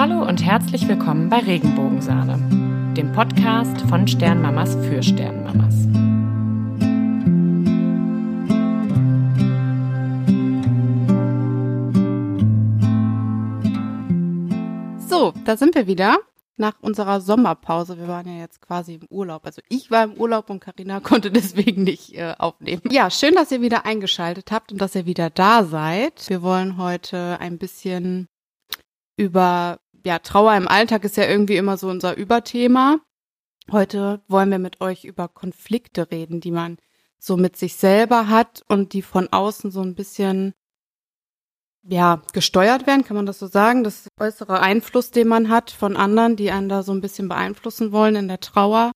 Hallo und herzlich willkommen bei Regenbogensahne, dem Podcast von Sternmamas für Sternmamas. So, da sind wir wieder nach unserer Sommerpause. Wir waren ja jetzt quasi im Urlaub. Also ich war im Urlaub und Karina konnte deswegen nicht äh, aufnehmen. Ja, schön, dass ihr wieder eingeschaltet habt und dass ihr wieder da seid. Wir wollen heute ein bisschen über ja, Trauer im Alltag ist ja irgendwie immer so unser Überthema. Heute wollen wir mit euch über Konflikte reden, die man so mit sich selber hat und die von außen so ein bisschen ja, gesteuert werden, kann man das so sagen? Das äußere Einfluss, den man hat von anderen, die einen da so ein bisschen beeinflussen wollen in der Trauer.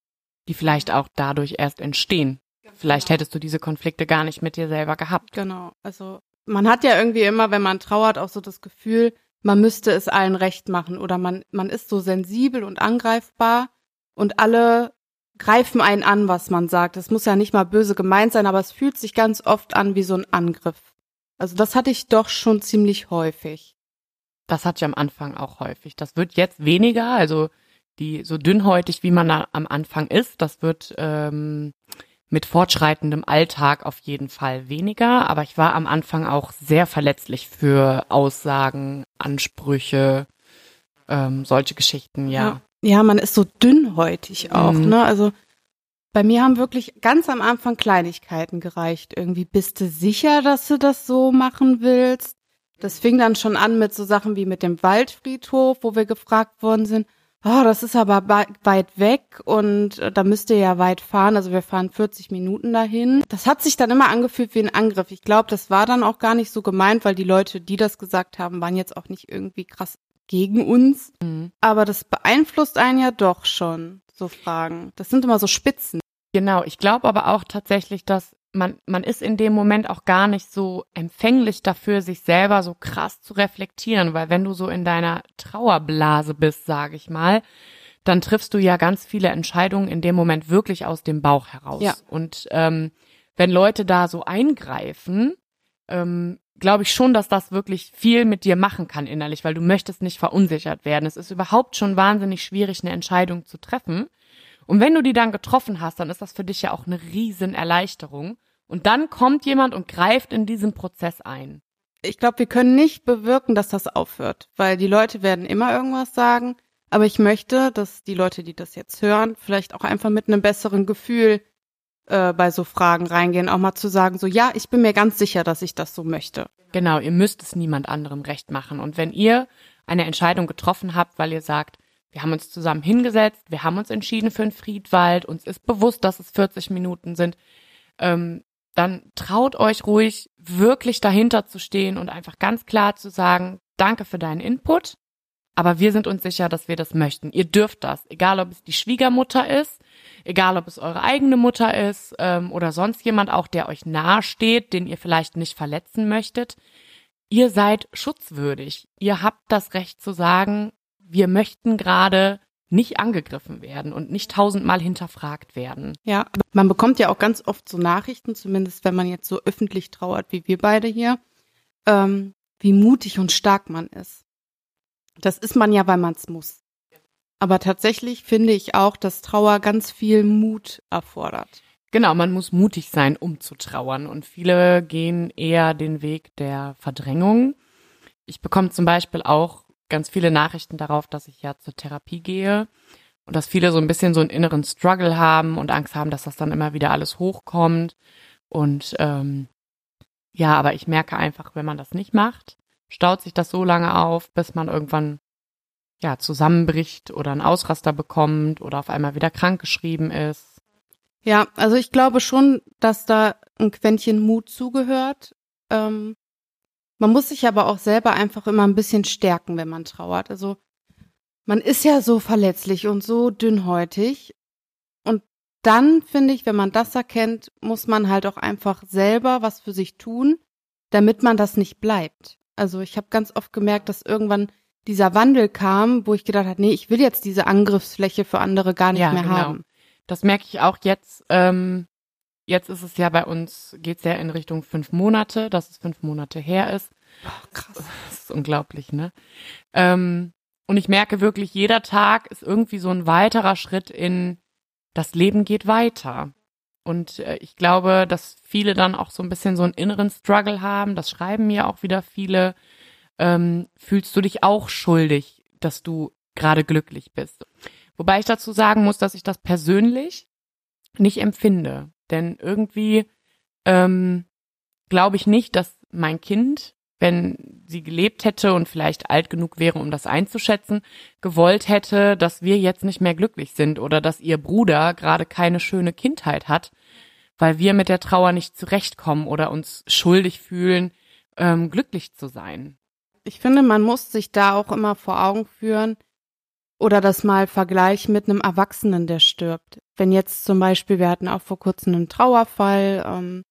Die vielleicht auch dadurch erst entstehen. Genau. Vielleicht hättest du diese Konflikte gar nicht mit dir selber gehabt. Genau. Also man hat ja irgendwie immer, wenn man trauert, auch so das Gefühl, man müsste es allen recht machen oder man, man ist so sensibel und angreifbar und alle greifen einen an, was man sagt. Es muss ja nicht mal böse gemeint sein, aber es fühlt sich ganz oft an wie so ein Angriff. Also das hatte ich doch schon ziemlich häufig. Das hatte ich am Anfang auch häufig. Das wird jetzt weniger, also die so dünnhäutig, wie man am Anfang ist, das wird ähm, mit fortschreitendem Alltag auf jeden Fall weniger. Aber ich war am Anfang auch sehr verletzlich für Aussagen, Ansprüche, ähm, solche Geschichten, ja. ja. Ja, man ist so dünnhäutig auch, mhm. ne? Also bei mir haben wirklich ganz am Anfang Kleinigkeiten gereicht. Irgendwie bist du sicher, dass du das so machen willst? Das fing dann schon an mit so Sachen wie mit dem Waldfriedhof, wo wir gefragt worden sind, oh, das ist aber weit weg und äh, da müsst ihr ja weit fahren. Also wir fahren 40 Minuten dahin. Das hat sich dann immer angefühlt wie ein Angriff. Ich glaube, das war dann auch gar nicht so gemeint, weil die Leute, die das gesagt haben, waren jetzt auch nicht irgendwie krass gegen uns. Mhm. Aber das beeinflusst einen ja doch schon, so Fragen. Das sind immer so Spitzen. Genau, ich glaube aber auch tatsächlich, dass man, man ist in dem Moment auch gar nicht so empfänglich dafür, sich selber so krass zu reflektieren, weil wenn du so in deiner Trauerblase bist, sage ich mal, dann triffst du ja ganz viele Entscheidungen in dem Moment wirklich aus dem Bauch heraus. Ja. Und ähm, wenn Leute da so eingreifen, ähm, glaube ich schon, dass das wirklich viel mit dir machen kann innerlich, weil du möchtest nicht verunsichert werden. Es ist überhaupt schon wahnsinnig schwierig, eine Entscheidung zu treffen. Und wenn du die dann getroffen hast, dann ist das für dich ja auch eine riesen Erleichterung. Und dann kommt jemand und greift in diesen Prozess ein. Ich glaube, wir können nicht bewirken, dass das aufhört, weil die Leute werden immer irgendwas sagen. Aber ich möchte, dass die Leute, die das jetzt hören, vielleicht auch einfach mit einem besseren Gefühl äh, bei so Fragen reingehen, auch mal zu sagen, so ja, ich bin mir ganz sicher, dass ich das so möchte. Genau, ihr müsst es niemand anderem recht machen. Und wenn ihr eine Entscheidung getroffen habt, weil ihr sagt, wir haben uns zusammen hingesetzt, wir haben uns entschieden für einen Friedwald, uns ist bewusst, dass es 40 Minuten sind. Ähm, dann traut euch ruhig, wirklich dahinter zu stehen und einfach ganz klar zu sagen, danke für deinen Input, aber wir sind uns sicher, dass wir das möchten. Ihr dürft das, egal ob es die Schwiegermutter ist, egal ob es eure eigene Mutter ist ähm, oder sonst jemand auch, der euch nahe steht, den ihr vielleicht nicht verletzen möchtet. Ihr seid schutzwürdig. Ihr habt das Recht zu sagen, wir möchten gerade nicht angegriffen werden und nicht tausendmal hinterfragt werden. Ja, man bekommt ja auch ganz oft so Nachrichten, zumindest wenn man jetzt so öffentlich trauert wie wir beide hier, ähm, wie mutig und stark man ist. Das ist man ja, weil man es muss. Aber tatsächlich finde ich auch, dass Trauer ganz viel Mut erfordert. Genau, man muss mutig sein, um zu trauern. Und viele gehen eher den Weg der Verdrängung. Ich bekomme zum Beispiel auch ganz viele Nachrichten darauf, dass ich ja zur Therapie gehe und dass viele so ein bisschen so einen inneren Struggle haben und Angst haben, dass das dann immer wieder alles hochkommt. Und ähm, ja, aber ich merke einfach, wenn man das nicht macht, staut sich das so lange auf, bis man irgendwann ja zusammenbricht oder einen Ausraster bekommt oder auf einmal wieder krankgeschrieben ist. Ja, also ich glaube schon, dass da ein Quäntchen Mut zugehört. Ähm, man muss sich aber auch selber einfach immer ein bisschen stärken, wenn man trauert. Also man ist ja so verletzlich und so dünnhäutig. Und dann finde ich, wenn man das erkennt, muss man halt auch einfach selber was für sich tun, damit man das nicht bleibt. Also ich habe ganz oft gemerkt, dass irgendwann dieser Wandel kam, wo ich gedacht habe, nee, ich will jetzt diese Angriffsfläche für andere gar nicht ja, mehr genau. haben. Das merke ich auch jetzt. Ähm, Jetzt ist es ja bei uns, geht's ja in Richtung fünf Monate, dass es fünf Monate her ist. Ach, krass. Das ist unglaublich, ne? Ähm, Und ich merke wirklich, jeder Tag ist irgendwie so ein weiterer Schritt in das Leben geht weiter. Und äh, ich glaube, dass viele dann auch so ein bisschen so einen inneren Struggle haben. Das schreiben mir auch wieder viele. Ähm, fühlst du dich auch schuldig, dass du gerade glücklich bist? Wobei ich dazu sagen muss, dass ich das persönlich nicht empfinde. Denn irgendwie ähm, glaube ich nicht, dass mein Kind, wenn sie gelebt hätte und vielleicht alt genug wäre, um das einzuschätzen, gewollt hätte, dass wir jetzt nicht mehr glücklich sind oder dass ihr Bruder gerade keine schöne Kindheit hat, weil wir mit der Trauer nicht zurechtkommen oder uns schuldig fühlen, ähm, glücklich zu sein. Ich finde, man muss sich da auch immer vor Augen führen oder das mal vergleichen mit einem Erwachsenen, der stirbt. Wenn jetzt zum Beispiel, wir hatten auch vor kurzem einen Trauerfall, ähm,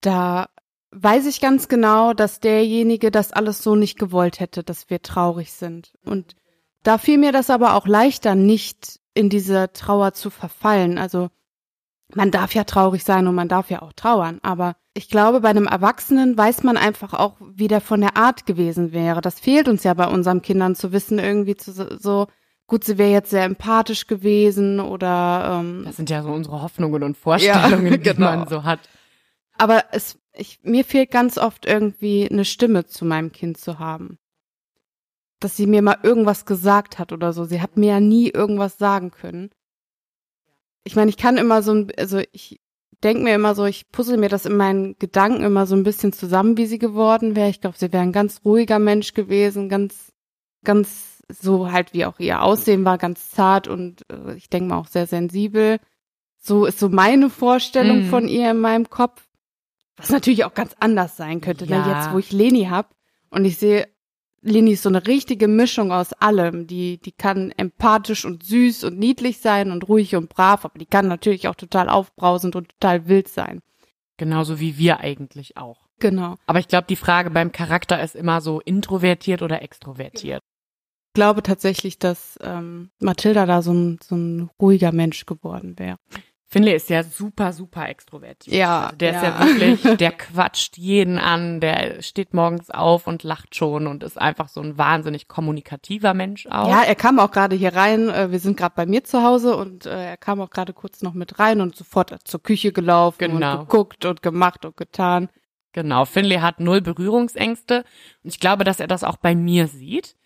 da weiß ich ganz genau, dass derjenige das alles so nicht gewollt hätte, dass wir traurig sind. Und da fiel mir das aber auch leichter, nicht in diese Trauer zu verfallen. Also man darf ja traurig sein und man darf ja auch trauern, aber ich glaube, bei einem Erwachsenen weiß man einfach auch, wie der von der Art gewesen wäre. Das fehlt uns ja bei unseren Kindern zu wissen, irgendwie zu, so, gut, sie wäre jetzt sehr empathisch gewesen oder ähm, Das sind ja so unsere Hoffnungen und Vorstellungen, ja, genau. die man so hat. Aber es, ich, mir fehlt ganz oft irgendwie eine Stimme zu meinem Kind zu haben. Dass sie mir mal irgendwas gesagt hat oder so. Sie hat mir ja nie irgendwas sagen können. Ich meine, ich kann immer so, also ich denke mir immer so, ich puzzle mir das in meinen Gedanken immer so ein bisschen zusammen, wie sie geworden wäre. Ich glaube, sie wäre ein ganz ruhiger Mensch gewesen, ganz, ganz so halt wie auch ihr Aussehen war, ganz zart und äh, ich denke mal auch sehr sensibel. So ist so meine Vorstellung mm. von ihr in meinem Kopf. Was natürlich auch ganz anders sein könnte, ne? ja. ne? jetzt wo ich Leni hab und ich sehe, Leni ist so eine richtige Mischung aus allem. Die, die kann empathisch und süß und niedlich sein und ruhig und brav, aber die kann natürlich auch total aufbrausend und total wild sein. Genauso wie wir eigentlich auch. Genau. Aber ich glaube, die Frage beim Charakter ist immer so introvertiert oder extrovertiert. Ich glaube tatsächlich, dass ähm, Mathilda da so ein, so ein ruhiger Mensch geworden wäre. Finley ist ja super, super extrovertiert. Ja. Also der ja. ist ja wirklich, der quatscht jeden an, der steht morgens auf und lacht schon und ist einfach so ein wahnsinnig kommunikativer Mensch auch. Ja, er kam auch gerade hier rein. Äh, wir sind gerade bei mir zu Hause und äh, er kam auch gerade kurz noch mit rein und sofort zur Küche gelaufen genau. und geguckt und gemacht und getan. Genau. Finley hat null Berührungsängste und ich glaube, dass er das auch bei mir sieht.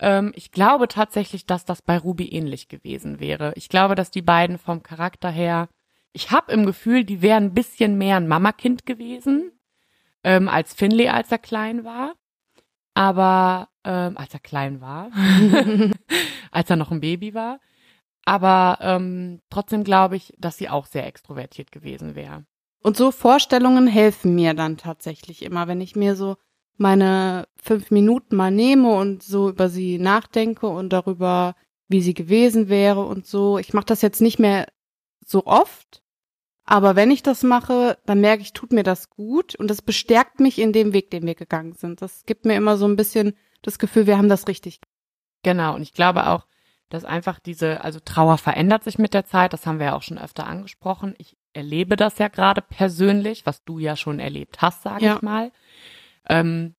Ähm, ich glaube tatsächlich, dass das bei Ruby ähnlich gewesen wäre. Ich glaube, dass die beiden vom Charakter her ich habe im Gefühl, die wären ein bisschen mehr ein Mamakind gewesen ähm, als Finley, als er klein war. Aber ähm, als er klein war, als er noch ein Baby war. Aber ähm, trotzdem glaube ich, dass sie auch sehr extrovertiert gewesen wäre. Und so Vorstellungen helfen mir dann tatsächlich immer, wenn ich mir so meine fünf Minuten mal nehme und so über sie nachdenke und darüber, wie sie gewesen wäre und so. Ich mache das jetzt nicht mehr so oft, aber wenn ich das mache, dann merke ich, tut mir das gut und das bestärkt mich in dem Weg, den wir gegangen sind. Das gibt mir immer so ein bisschen das Gefühl, wir haben das richtig. Genau. Und ich glaube auch, dass einfach diese, also Trauer verändert sich mit der Zeit. Das haben wir ja auch schon öfter angesprochen. Ich erlebe das ja gerade persönlich, was du ja schon erlebt hast, sage ja. ich mal. Ähm,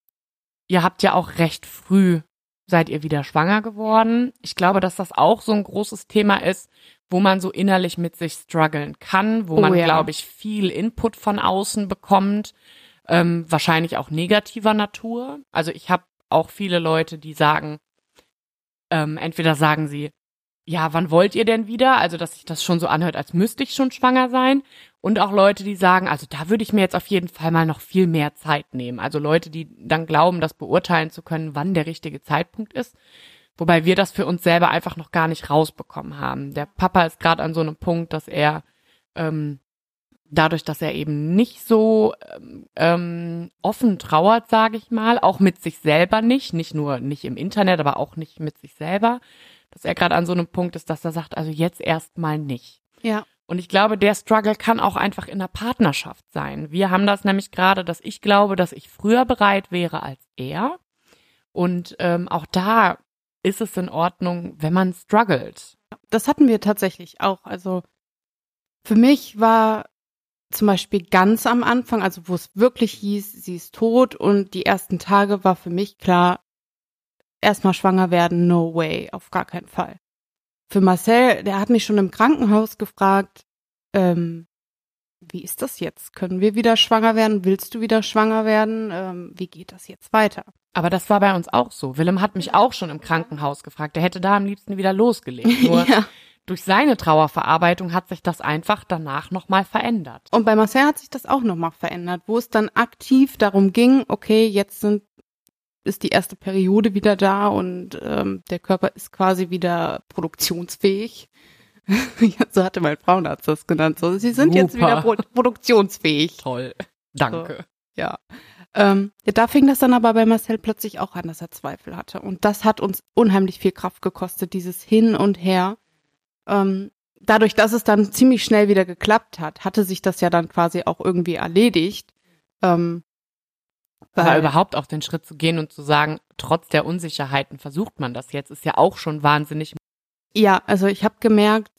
ihr habt ja auch recht früh seid ihr wieder schwanger geworden. Ich glaube, dass das auch so ein großes Thema ist, wo man so innerlich mit sich strugglen kann, wo oh, man, ja. glaube ich, viel Input von außen bekommt, ähm, wahrscheinlich auch negativer Natur. Also ich habe auch viele Leute, die sagen, ähm, entweder sagen sie, ja, wann wollt ihr denn wieder? Also, dass sich das schon so anhört, als müsste ich schon schwanger sein. Und auch Leute, die sagen, also da würde ich mir jetzt auf jeden Fall mal noch viel mehr Zeit nehmen. Also Leute, die dann glauben, das beurteilen zu können, wann der richtige Zeitpunkt ist. Wobei wir das für uns selber einfach noch gar nicht rausbekommen haben. Der Papa ist gerade an so einem Punkt, dass er ähm, dadurch, dass er eben nicht so ähm, offen trauert, sage ich mal, auch mit sich selber nicht, nicht nur nicht im Internet, aber auch nicht mit sich selber, dass er gerade an so einem Punkt ist, dass er sagt, also jetzt erstmal nicht. Ja. Und ich glaube, der Struggle kann auch einfach in der Partnerschaft sein. Wir haben das nämlich gerade, dass ich glaube, dass ich früher bereit wäre als er. Und ähm, auch da ist es in Ordnung, wenn man struggelt. Das hatten wir tatsächlich auch. Also für mich war zum Beispiel ganz am Anfang, also wo es wirklich hieß, sie ist tot und die ersten Tage war für mich klar, erstmal schwanger werden, no way, auf gar keinen Fall. Für Marcel, der hat mich schon im Krankenhaus gefragt, ähm, wie ist das jetzt? Können wir wieder schwanger werden? Willst du wieder schwanger werden? Ähm, wie geht das jetzt weiter? Aber das war bei uns auch so. Willem hat mich auch schon im Krankenhaus gefragt. Er hätte da am liebsten wieder losgelegt. Nur ja. durch seine Trauerverarbeitung hat sich das einfach danach nochmal verändert. Und bei Marcel hat sich das auch nochmal verändert, wo es dann aktiv darum ging, okay, jetzt sind ist die erste Periode wieder da und ähm, der Körper ist quasi wieder produktionsfähig. so hatte mein Frauenarzt das genannt. So, sie sind jetzt Super. wieder pro produktionsfähig. Toll. Danke. Ja. Ähm, ja, da fing das dann aber bei Marcel plötzlich auch an, dass er Zweifel hatte. Und das hat uns unheimlich viel Kraft gekostet, dieses Hin und Her. Ähm, dadurch, dass es dann ziemlich schnell wieder geklappt hat, hatte sich das ja dann quasi auch irgendwie erledigt. Ähm, weil- überhaupt auch den Schritt zu gehen und zu sagen, trotz der Unsicherheiten versucht man das jetzt, ist ja auch schon wahnsinnig. Ja, also ich habe gemerkt,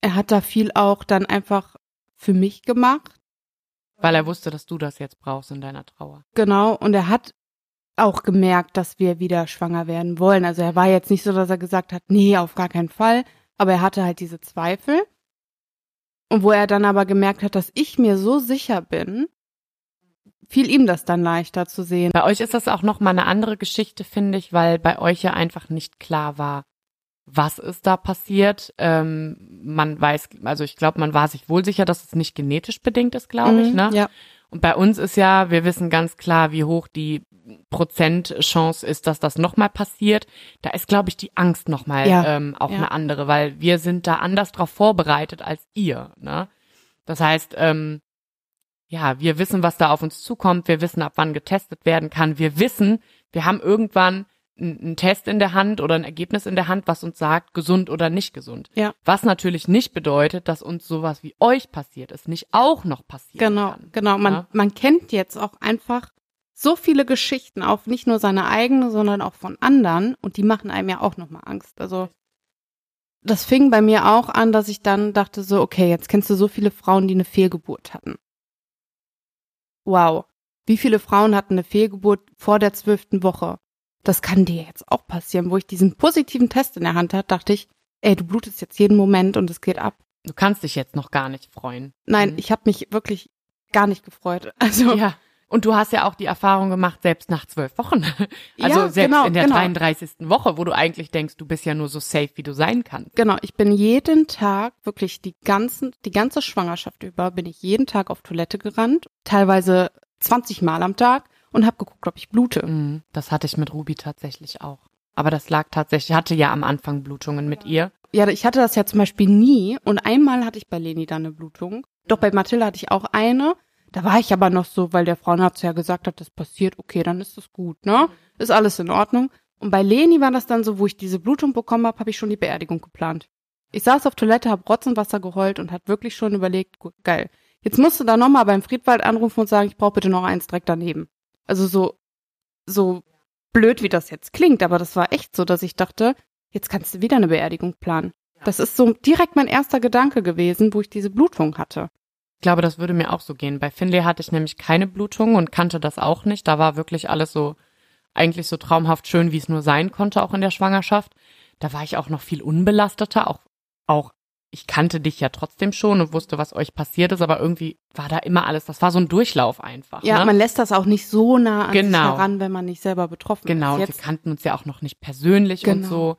er hat da viel auch dann einfach für mich gemacht. Weil er wusste, dass du das jetzt brauchst in deiner Trauer. Genau. Und er hat auch gemerkt, dass wir wieder schwanger werden wollen. Also er war jetzt nicht so, dass er gesagt hat, nee, auf gar keinen Fall. Aber er hatte halt diese Zweifel. Und wo er dann aber gemerkt hat, dass ich mir so sicher bin, fiel ihm das dann leichter zu sehen. Bei euch ist das auch noch mal eine andere Geschichte, finde ich, weil bei euch ja einfach nicht klar war, was ist da passiert. Ähm, man weiß, also ich glaube, man war sich wohl sicher, dass es nicht genetisch bedingt ist, glaube ich. Mhm, Ne? Ja. Und bei uns ist ja, wir wissen ganz klar, wie hoch die Prozentchance ist, dass das nochmal passiert. Da ist, glaube ich, die Angst nochmal Ja, ähm, auch ja. eine andere, weil wir sind da anders drauf vorbereitet als ihr. Ne? Das heißt, ähm, ja, wir wissen, was da auf uns zukommt. Wir wissen, ab wann getestet werden kann. Wir wissen, wir haben irgendwann einen Test in der Hand oder ein Ergebnis in der Hand, was uns sagt, gesund oder nicht gesund. Ja. Was natürlich nicht bedeutet, dass uns sowas wie euch passiert ist, nicht auch noch passieren Genau, kann. genau. Man, Ja. man kennt jetzt auch einfach so viele Geschichten auf, nicht nur seine eigene, sondern auch von anderen. Und die machen einem ja auch nochmal Angst. Also das fing bei mir auch an, dass ich dann dachte so, okay, jetzt kennst du so viele Frauen, die eine Fehlgeburt hatten. Wow. Wie viele Frauen hatten eine Fehlgeburt vor der zwölften Woche? Das kann dir jetzt auch passieren. Wo ich diesen positiven Test in der Hand hatte, dachte ich, ey, du blutest jetzt jeden Moment und es geht ab. Du kannst dich jetzt noch gar nicht freuen. Nein, Mhm. ich habe mich wirklich gar nicht gefreut. Also Ja. Und du hast ja auch die Erfahrung gemacht, selbst nach zwölf Wochen. Also Ja, selbst genau, in der genau. 33. Woche, wo du eigentlich denkst, du bist ja nur so safe, wie du sein kannst. Genau, ich bin jeden Tag, wirklich die ganzen, die ganze Schwangerschaft über, bin ich jeden Tag auf Toilette gerannt, teilweise 20 Mal am Tag und habe geguckt, ob ich blute. Mhm. Das hatte ich mit Ruby tatsächlich auch. Aber das lag tatsächlich, ich hatte ja am Anfang Blutungen mit ihr. Ja, ich hatte das ja zum Beispiel nie und einmal hatte ich bei Leni dann eine Blutung. Doch bei Mathilda hatte ich auch eine. Da war ich aber noch so, weil der Frauenarzt ja gesagt hat, das passiert, okay, dann ist das gut, ne? Ist alles in Ordnung. Und bei Leni war das dann so, wo ich diese Blutung bekommen habe, habe ich schon die Beerdigung geplant. Ich saß auf Toilette, habe Rotzenwasser geheult und hat wirklich schon überlegt, gut, geil. Jetzt musst du da nochmal beim Friedwald anrufen und sagen, ich brauche bitte noch eins direkt daneben. Also so, so blöd, wie das jetzt klingt, aber das war echt so, dass ich dachte, jetzt kannst du wieder eine Beerdigung planen. Das ist so direkt mein erster Gedanke gewesen, wo ich diese Blutung hatte. Ich glaube, das würde mir auch so gehen. Bei Finlay hatte ich nämlich keine Blutung und kannte das auch nicht. Da war wirklich alles so, eigentlich so traumhaft schön, wie es nur sein konnte, auch in der Schwangerschaft. Da war ich auch noch viel unbelasteter, auch, auch, ich kannte dich ja trotzdem schon und wusste, was euch passiert ist, aber irgendwie war da immer alles, das war so ein Durchlauf einfach. Ja, ne? man lässt das auch nicht so nah an sich Genau. heran, wenn man nicht selber betroffen Genau, ist. und wir kannten uns ja auch noch nicht persönlich und Genau. so.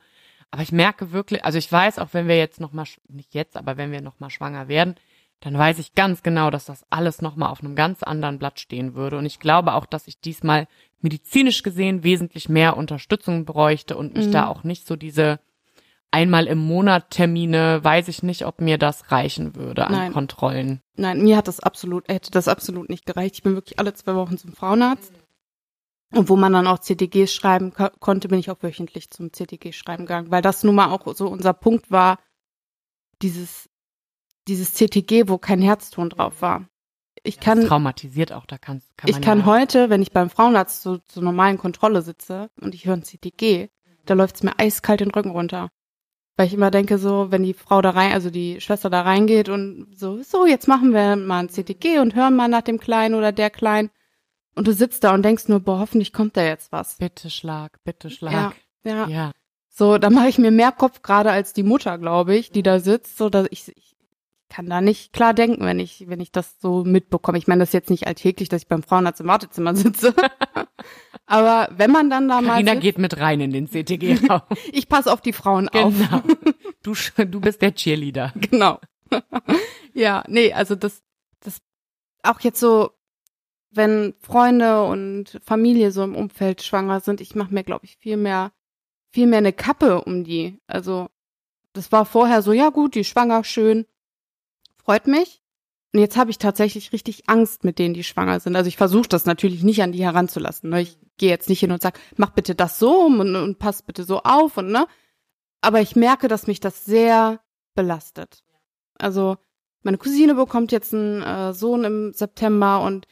Aber ich merke wirklich, also ich weiß, auch wenn wir jetzt noch mal, sch- nicht jetzt, aber wenn wir noch mal schwanger werden, dann weiß ich ganz genau, dass das alles noch mal auf einem ganz anderen Blatt stehen würde. Und ich glaube auch, dass ich diesmal medizinisch gesehen wesentlich mehr Unterstützung bräuchte und mich Mhm. da auch nicht so diese einmal im Monat Termine, weiß ich nicht, ob mir das reichen würde an Nein. Kontrollen. Nein, mir hat das absolut, hätte das absolut nicht gereicht. Ich bin wirklich alle zwei Wochen zum Frauenarzt. Und wo man dann auch CTGs schreiben ko konnte, bin ich auch wöchentlich zum CTG schreiben gegangen, weil das nun mal auch so unser Punkt war, dieses, dieses CTG, wo kein Herzton drauf war. Ich Das kann, traumatisiert auch, da kannst, kann man ich kann ja, heute, wenn ich beim Frauenarzt so, zur normalen Kontrolle sitze und ich höre ein CTG, da läuft's mir eiskalt den Rücken runter. Weil ich immer denke so, wenn die Frau da rein, also die Schwester da reingeht und so, so, jetzt machen wir mal ein CTG und hören mal nach dem Kleinen oder der Kleinen. und du sitzt da und denkst nur, boah, hoffentlich kommt da jetzt was. Bitte Schlag, bitte Schlag. Ja, ja. ja. So, da mache ich mir mehr Kopf gerade als die Mutter, glaube ich, die da sitzt, so dass ich, ich kann da nicht klar denken, wenn ich, wenn ich das so mitbekomme. Ich meine, das ist jetzt nicht alltäglich, dass ich beim Frauenarzt im Wartezimmer sitze. Aber wenn man dann da mal. Sitzt, geht mit rein in den CTG-Raum. ich passe auf die Frauen auf. genau. Du, sch- du bist der Cheerleader. Genau. ja, nee, also das, das auch jetzt so, wenn Freunde und Familie so im Umfeld schwanger sind, ich mache mir, glaube ich, viel mehr, viel mehr eine Kappe um die. Also das war vorher so, ja gut, die schwanger, schön, freut mich. Und jetzt habe ich tatsächlich richtig Angst mit denen, die schwanger sind. Also ich versuche das natürlich nicht an die heranzulassen. Ne? Ich gehe jetzt nicht hin und sag, mach bitte das so und, und pass bitte so auf und ne. Aber ich merke, dass mich das sehr belastet. Also meine Cousine bekommt jetzt einen äh, Sohn im September und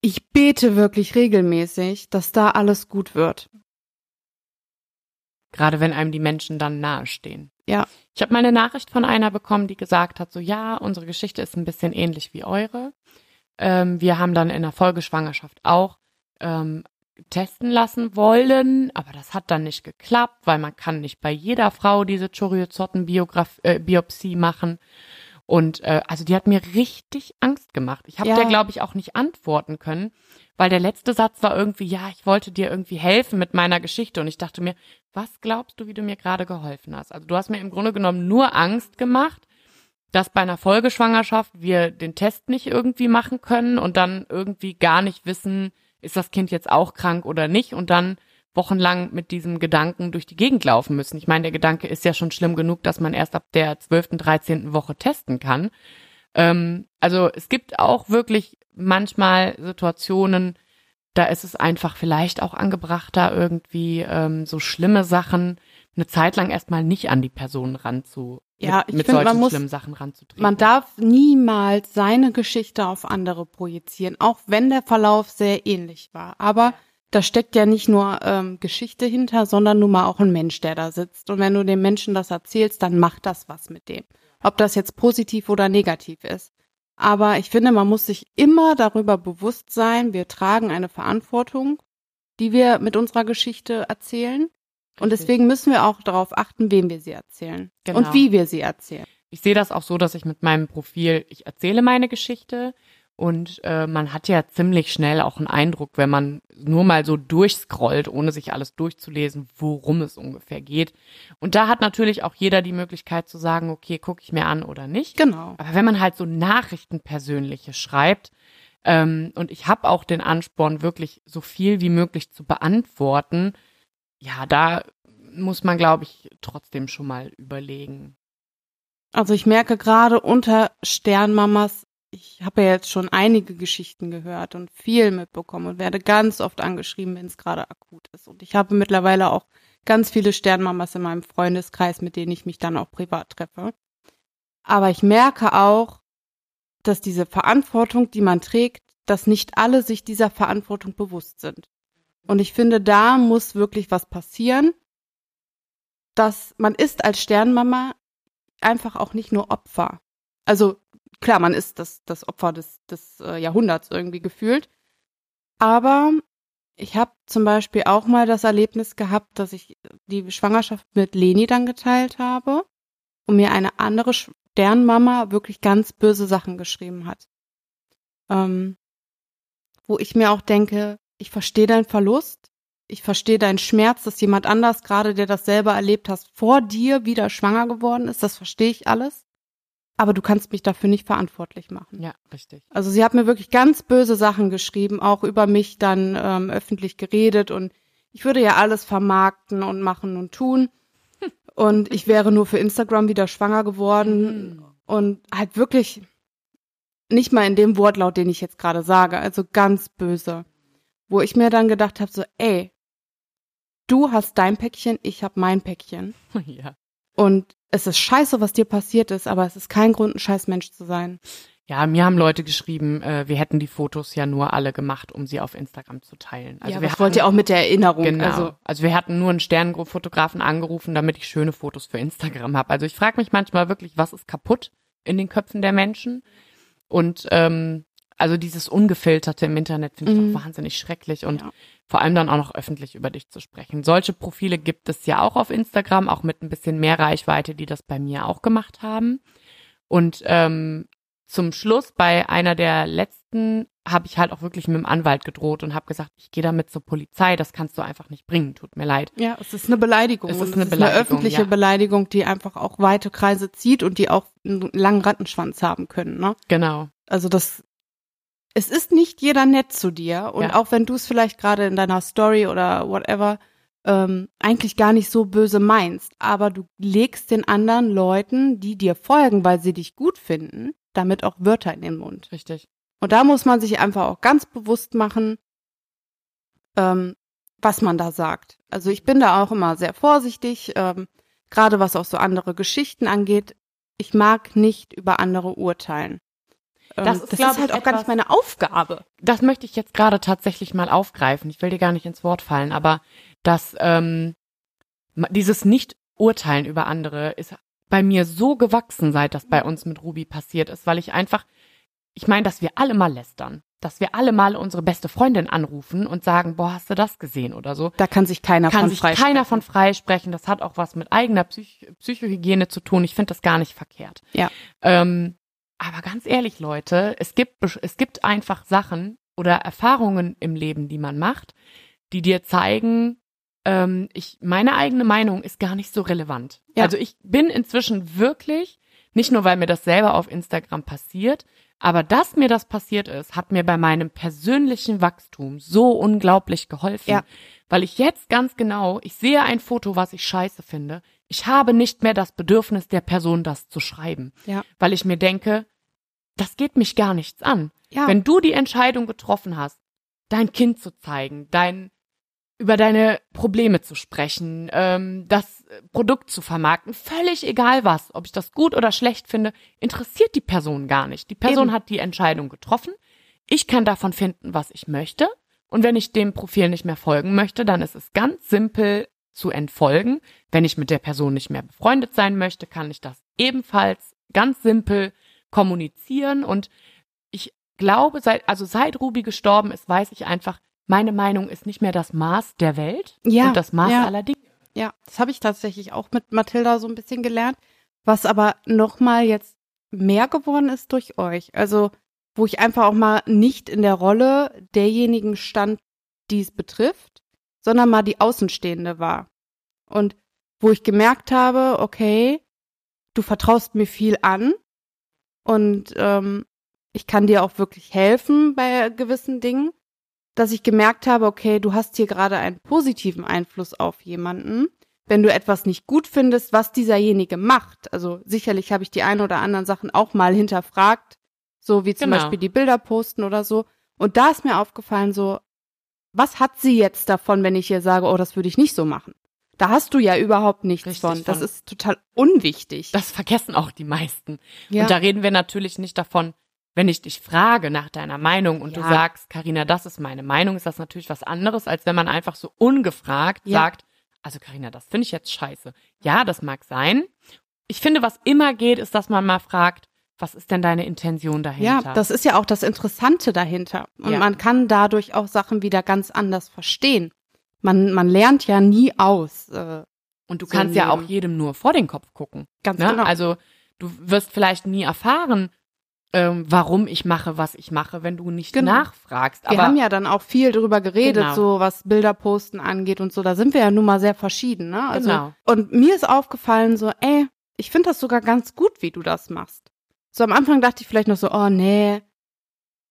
ich bete wirklich regelmäßig, dass da alles gut wird. Gerade wenn einem die Menschen dann nahestehen. Ja. Ich habe mal eine Nachricht von einer bekommen, die gesagt hat, so ja, unsere Geschichte ist ein bisschen ähnlich wie eure. Ähm, wir haben dann in der Folgeschwangerschaft auch ähm, testen lassen wollen, aber das hat dann nicht geklappt, weil man kann nicht bei jeder Frau diese Choriozotten-Biopsie machen. Und äh, also die hat mir richtig Angst gemacht. Ich habe Ja. der, glaube ich, auch nicht antworten können, weil der letzte Satz war irgendwie, ja, ich wollte dir irgendwie helfen mit meiner Geschichte. Und ich dachte mir, was glaubst du, wie du mir gerade geholfen hast? Also du hast mir im Grunde genommen nur Angst gemacht, dass bei einer Folgeschwangerschaft wir den Test nicht irgendwie machen können und dann irgendwie gar nicht wissen, ist das Kind jetzt auch krank oder nicht und dann wochenlang mit diesem Gedanken durch die Gegend laufen müssen. Ich meine, der Gedanke ist ja schon schlimm genug, dass man erst ab der 12., 13. Woche testen kann. Ähm, also es gibt auch wirklich manchmal Situationen, da ist es einfach vielleicht auch angebrachter, irgendwie ähm, so schlimme Sachen eine Zeit lang erstmal nicht an die Person ranzu, Ja, mit, ich mit find, solchen man muss- schlimmen Sachen ranzutreten. Man darf niemals seine Geschichte auf andere projizieren, auch wenn der Verlauf sehr ähnlich war. Aber da steckt ja nicht nur ähm, Geschichte hinter, sondern nun mal auch ein Mensch, der da sitzt. Und wenn du dem Menschen das erzählst, dann macht das was mit dem. Ob das jetzt positiv oder negativ ist. Aber ich finde, man muss sich immer darüber bewusst sein, wir tragen eine Verantwortung, die wir mit unserer Geschichte erzählen. Und deswegen müssen wir auch darauf achten, wem wir sie erzählen. Genau. Und wie wir sie erzählen. ich sehe das auch so, dass ich mit meinem Profil, ich erzähle meine Geschichte und äh, man hat ja ziemlich schnell auch einen Eindruck, wenn man nur mal so durchscrollt, ohne sich alles durchzulesen, worum es ungefähr geht. Und da hat natürlich auch jeder die Möglichkeit zu sagen, okay, gucke ich mir an oder nicht. Genau. Aber wenn man halt so Nachrichten persönliche schreibt, ähm, und ich habe auch den Ansporn, wirklich so viel wie möglich zu beantworten, ja, da muss man, glaube ich, trotzdem schon mal überlegen. Also ich merke gerade unter Sternmamas, ich habe ja jetzt schon einige Geschichten gehört und viel mitbekommen und werde ganz oft angeschrieben, wenn es gerade akut ist. Und ich habe mittlerweile auch ganz viele Sternmamas in meinem Freundeskreis, mit denen ich mich dann auch privat treffe. Aber ich merke auch, dass diese Verantwortung, die man trägt, dass nicht alle sich dieser Verantwortung bewusst sind. Und ich finde, da muss wirklich was passieren, dass man ist als Sternmama einfach auch nicht nur Opfer. Also klar, man ist das, das Opfer des, des äh, Jahrhunderts irgendwie gefühlt. Aber ich habe zum Beispiel auch mal das Erlebnis gehabt, dass ich die Schwangerschaft mit Leni dann geteilt habe und mir eine andere Sternmama wirklich ganz böse Sachen geschrieben hat. Ähm, wo ich mir auch denke, ich verstehe deinen Verlust, ich verstehe deinen Schmerz, dass jemand anders gerade, der das selber erlebt hast, vor dir wieder schwanger geworden ist. Das verstehe ich alles. Aber du kannst mich dafür nicht verantwortlich machen. Ja, richtig. Also sie hat mir wirklich ganz böse Sachen geschrieben, auch über mich dann ähm, öffentlich geredet und ich würde ja alles vermarkten und machen und tun. Und ich wäre nur für Instagram wieder schwanger geworden und halt wirklich nicht mal in dem Wortlaut, den ich jetzt gerade sage, also ganz böse. Wo ich mir dann gedacht habe, so, ey, du hast dein Päckchen, ich habe mein Päckchen. ja. Und es ist scheiße, was dir passiert ist, aber es ist kein Grund, ein scheiß Mensch zu sein. Ja, mir haben Leute geschrieben, äh, wir hätten die Fotos ja nur alle gemacht, um sie auf Instagram zu teilen. Also ja, wir das wollt ihr hatten- auch mit der Erinnerung. Genau. Also, Also, wir hatten nur einen Sternenfotografen angerufen, damit ich schöne Fotos für Instagram habe. Also ich frage mich manchmal wirklich, was ist kaputt in den Köpfen der Menschen? Und ähm, also dieses Ungefilterte im Internet finde ich Mhm. auch wahnsinnig schrecklich und Ja. vor allem dann auch noch öffentlich über dich zu sprechen. Solche Profile gibt es ja auch auf Instagram, auch mit ein bisschen mehr Reichweite, die das bei mir auch gemacht haben. Und ähm, zum Schluss bei einer der letzten habe ich halt auch wirklich mit dem Anwalt gedroht und habe gesagt, ich gehe damit zur Polizei, das kannst du einfach nicht bringen, tut mir leid. Ja, es ist eine Beleidigung. Es ist eine es ist eine Beleidigung, öffentliche ja. Beleidigung, die einfach auch weite Kreise zieht und die auch einen langen Rattenschwanz haben können. Ne? Genau. Also das, es ist nicht jeder nett zu dir und Ja. auch wenn du es vielleicht gerade in deiner Story oder whatever ähm, eigentlich gar nicht so böse meinst, aber du legst den anderen Leuten, die dir folgen, weil sie dich gut finden, damit auch Wörter in den Mund. Richtig. Und da muss man sich einfach auch ganz bewusst machen, ähm, was man da sagt. Also ich bin da auch immer sehr vorsichtig, ähm, gerade was auch so andere Geschichten angeht. Ich mag nicht über andere urteilen. Ähm, Das ist, glaub ich, halt auch gar nicht meine Aufgabe. das möchte ich jetzt gerade tatsächlich mal aufgreifen. Ich will dir gar nicht ins Wort fallen, aber dass ähm, dieses Nicht-Urteilen über andere ist bei mir so gewachsen, seit das bei uns mit Ruby passiert ist, weil ich einfach, ich meine, dass wir alle mal lästern, dass wir alle mal unsere beste Freundin anrufen und sagen, boah, hast du das gesehen oder so. Da kann sich keiner Kann von sich freisprechen. keiner von freisprechen. Das hat auch was mit eigener Psych Psychohygiene zu tun. Ich finde das gar nicht verkehrt. Ja. Ähm, aber ganz ehrlich, Leute, es gibt, es gibt einfach Sachen oder Erfahrungen im Leben, die man macht, die dir zeigen, ähm, ich, meine eigene Meinung ist gar nicht so relevant. Ja. Also ich bin inzwischen wirklich, nicht nur weil mir das selber auf Instagram passiert, aber dass mir das passiert ist, hat mir bei meinem persönlichen Wachstum so unglaublich geholfen. Ja. Weil ich jetzt ganz genau, ich sehe ein Foto, was ich scheiße finde. Ich habe nicht mehr das Bedürfnis der Person, das zu schreiben. Ja. Weil ich mir denke, das geht mich gar nichts an. Ja. Wenn du die Entscheidung getroffen hast, dein Kind zu zeigen, dein über deine Probleme zu sprechen, ähm, das Produkt zu vermarkten, völlig egal was, ob ich das gut oder schlecht finde, interessiert die Person gar nicht. Die Person Eben. hat die Entscheidung getroffen. Ich kann davon finden, was ich möchte. Und wenn ich dem Profil nicht mehr folgen möchte, dann ist es ganz simpel zu entfolgen. Wenn ich mit der Person nicht mehr befreundet sein möchte, kann ich das ebenfalls ganz simpel kommunizieren. Und ich glaube, seit, also seit Ruby gestorben ist, weiß ich einfach, meine Meinung ist nicht mehr das Maß der Welt Ja, und das Maß ja. aller Dinge. Ja, das habe ich tatsächlich auch mit Mathilda so ein bisschen gelernt, was aber nochmal jetzt mehr geworden ist durch euch. Also, wo ich einfach auch mal nicht in der Rolle derjenigen stand, die es betrifft, sondern mal die Außenstehende war. Und wo ich gemerkt habe, okay, du vertraust mir viel an und ähm, ich kann dir auch wirklich helfen bei gewissen Dingen dass ich gemerkt habe, okay, du hast hier gerade einen positiven Einfluss auf jemanden. Wenn du etwas nicht gut findest, was dieserjenige macht, also sicherlich habe ich die ein oder anderen Sachen auch mal hinterfragt, so wie zum Genau. Beispiel die Bilder posten oder so. Und da ist mir aufgefallen, so, was hat sie jetzt davon, wenn ich ihr sage, oh, das würde ich nicht so machen? Da hast du ja überhaupt nichts Richtig von. Das von. ist total unwichtig. Das vergessen auch die meisten. ja. Und da reden wir natürlich nicht davon, wenn ich dich frage nach deiner Meinung und du Ja. sagst, Karina, das ist meine Meinung, ist das natürlich was anderes, als wenn man einfach so ungefragt Ja. sagt, also Karina, das finde ich jetzt scheiße. Ja, das mag sein. Ich finde, was immer geht, ist, dass man mal fragt, was ist denn deine Intention dahinter? Ja, das ist ja auch das Interessante dahinter. Und Ja. man kann dadurch auch Sachen wieder ganz anders verstehen. Man, man lernt ja nie aus. Äh, und du so kannst ja auch jedem nur vor den Kopf gucken. ganz Ne? genau. Also du wirst vielleicht nie erfahren, ähm, warum ich mache, was ich mache, wenn du nicht Genau. nachfragst. wir Aber haben ja dann auch viel drüber geredet, Genau. so was Bilder posten angeht und so. Da sind wir ja nun mal sehr verschieden, ne? Also, Genau. Und mir ist aufgefallen, so, ey, ich finde das sogar ganz gut, wie du das machst. So am Anfang dachte ich vielleicht noch so, oh nee,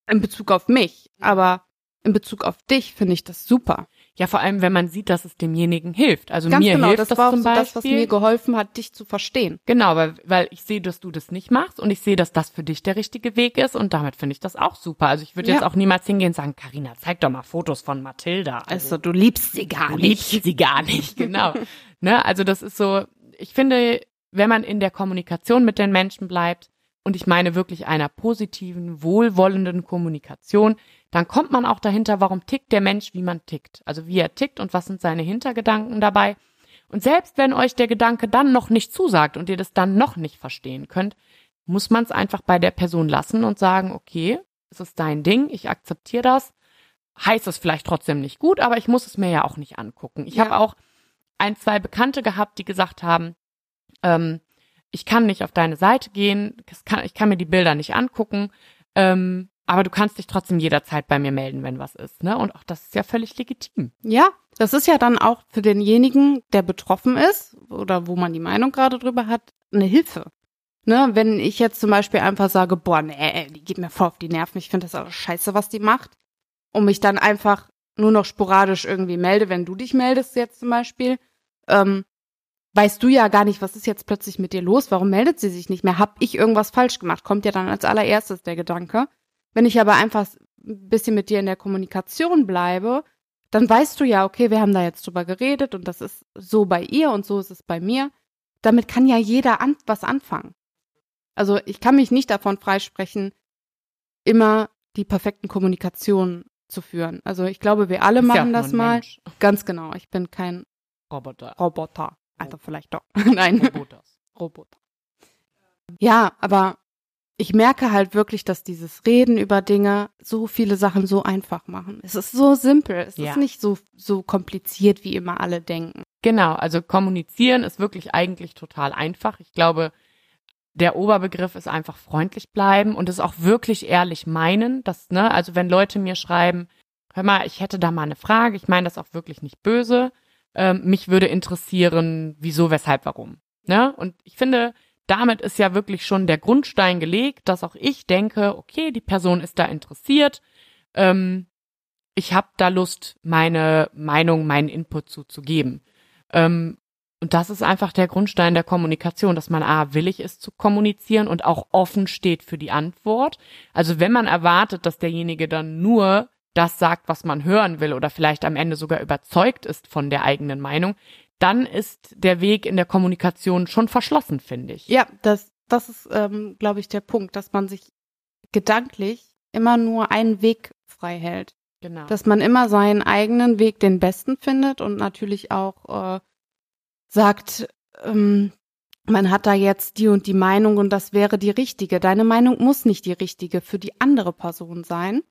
in Bezug auf mich. Aber in Bezug auf dich finde ich das super. ja, vor allem, wenn man sieht, dass es demjenigen hilft. Also Ganz mir genau, hilft das das war zum so Beispiel. das, was mir geholfen hat, dich zu verstehen. Genau, weil, weil ich sehe, dass du das nicht machst und ich sehe, dass das für dich der richtige Weg ist und damit finde ich das auch super. Also ich würde Ja. jetzt auch niemals hingehen und sagen, Karina, zeig doch mal Fotos von Mathilda. Also du liebst sie gar du nicht. liebst sie gar nicht, genau. ne, also das ist so, ich finde, wenn man in der Kommunikation mit den Menschen bleibt, und ich meine wirklich einer positiven, wohlwollenden Kommunikation, dann kommt man auch dahinter, warum tickt der Mensch, wie man tickt. Also wie er tickt und was sind seine Hintergedanken dabei. Und selbst wenn euch der Gedanke dann noch nicht zusagt und ihr das dann noch nicht verstehen könnt, muss man es einfach bei der Person lassen und sagen, okay, es ist dein Ding, ich akzeptiere das. Heißt es vielleicht trotzdem nicht gut, aber ich muss es mir ja auch nicht angucken. Ich Ja. habe auch ein, zwei Bekannte gehabt, die gesagt haben, ähm, ich kann nicht auf deine Seite gehen, kann, ich kann mir die Bilder nicht angucken, ähm, aber du kannst dich trotzdem jederzeit bei mir melden, wenn was ist. Ne? Und auch das ist ja völlig legitim. Ja, das ist ja dann auch für denjenigen, der betroffen ist oder wo man die Meinung gerade drüber hat, eine Hilfe. Ne, wenn ich jetzt zum Beispiel einfach sage, boah, nee, die geht mir voll auf die Nerven, ich finde das alles scheiße, was die macht, und mich dann einfach nur noch sporadisch irgendwie melde, wenn du dich meldest jetzt zum Beispiel, ähm, weißt du ja gar nicht, was ist jetzt plötzlich mit dir los, warum meldet sie sich nicht mehr, hab ich irgendwas falsch gemacht, kommt ja dann als allererstes der Gedanke. Wenn ich aber einfach ein bisschen mit dir in der Kommunikation bleibe, dann weißt du ja, okay, wir haben da jetzt drüber geredet und das ist so bei ihr und so ist es bei mir. Damit kann ja jeder an, was anfangen. Also ich kann mich nicht davon freisprechen, immer die perfekten Kommunikationen zu führen. Also ich glaube, wir alle Ist ja machen auch das mal. Mensch. Ganz genau. Ich bin kein Roboter. Roboter. Also vielleicht doch. Nein. Roboters. Roboter. Ja, aber ich merke halt wirklich, dass dieses Reden über Dinge so viele Sachen so einfach machen. Es ist so simpel. Es Ja. ist nicht so, so kompliziert, wie immer alle denken. Genau, also kommunizieren ist wirklich eigentlich total einfach. Ich glaube, der Oberbegriff ist einfach freundlich bleiben und es auch wirklich ehrlich meinen. Das, ne, also wenn Leute mir schreiben, hör mal, ich hätte da mal eine Frage, ich meine das auch wirklich nicht böse. Ähm, mich würde interessieren, wieso, weshalb, warum. Ne? Und ich finde, damit ist ja wirklich schon der Grundstein gelegt, dass auch ich denke, okay, die Person ist da interessiert. Ähm, ich habe da Lust, meine Meinung, meinen Input zuzugeben. Ähm, und das ist einfach der Grundstein der Kommunikation, dass man A, willig ist zu kommunizieren und auch offen steht für die Antwort. Also wenn man erwartet, dass derjenige dann nur das sagt, was man hören will oder vielleicht am Ende sogar überzeugt ist von der eigenen Meinung, dann ist der Weg in der Kommunikation schon verschlossen, finde ich. Ja, das, das ist, ähm, glaube ich, der Punkt, dass man sich gedanklich immer nur einen Weg frei hält. genau. Dass man immer seinen eigenen Weg den besten findet und natürlich auch äh, sagt, ähm, man hat da jetzt die und die Meinung und das wäre die richtige. Deine Meinung muss nicht die richtige für die andere Person sein.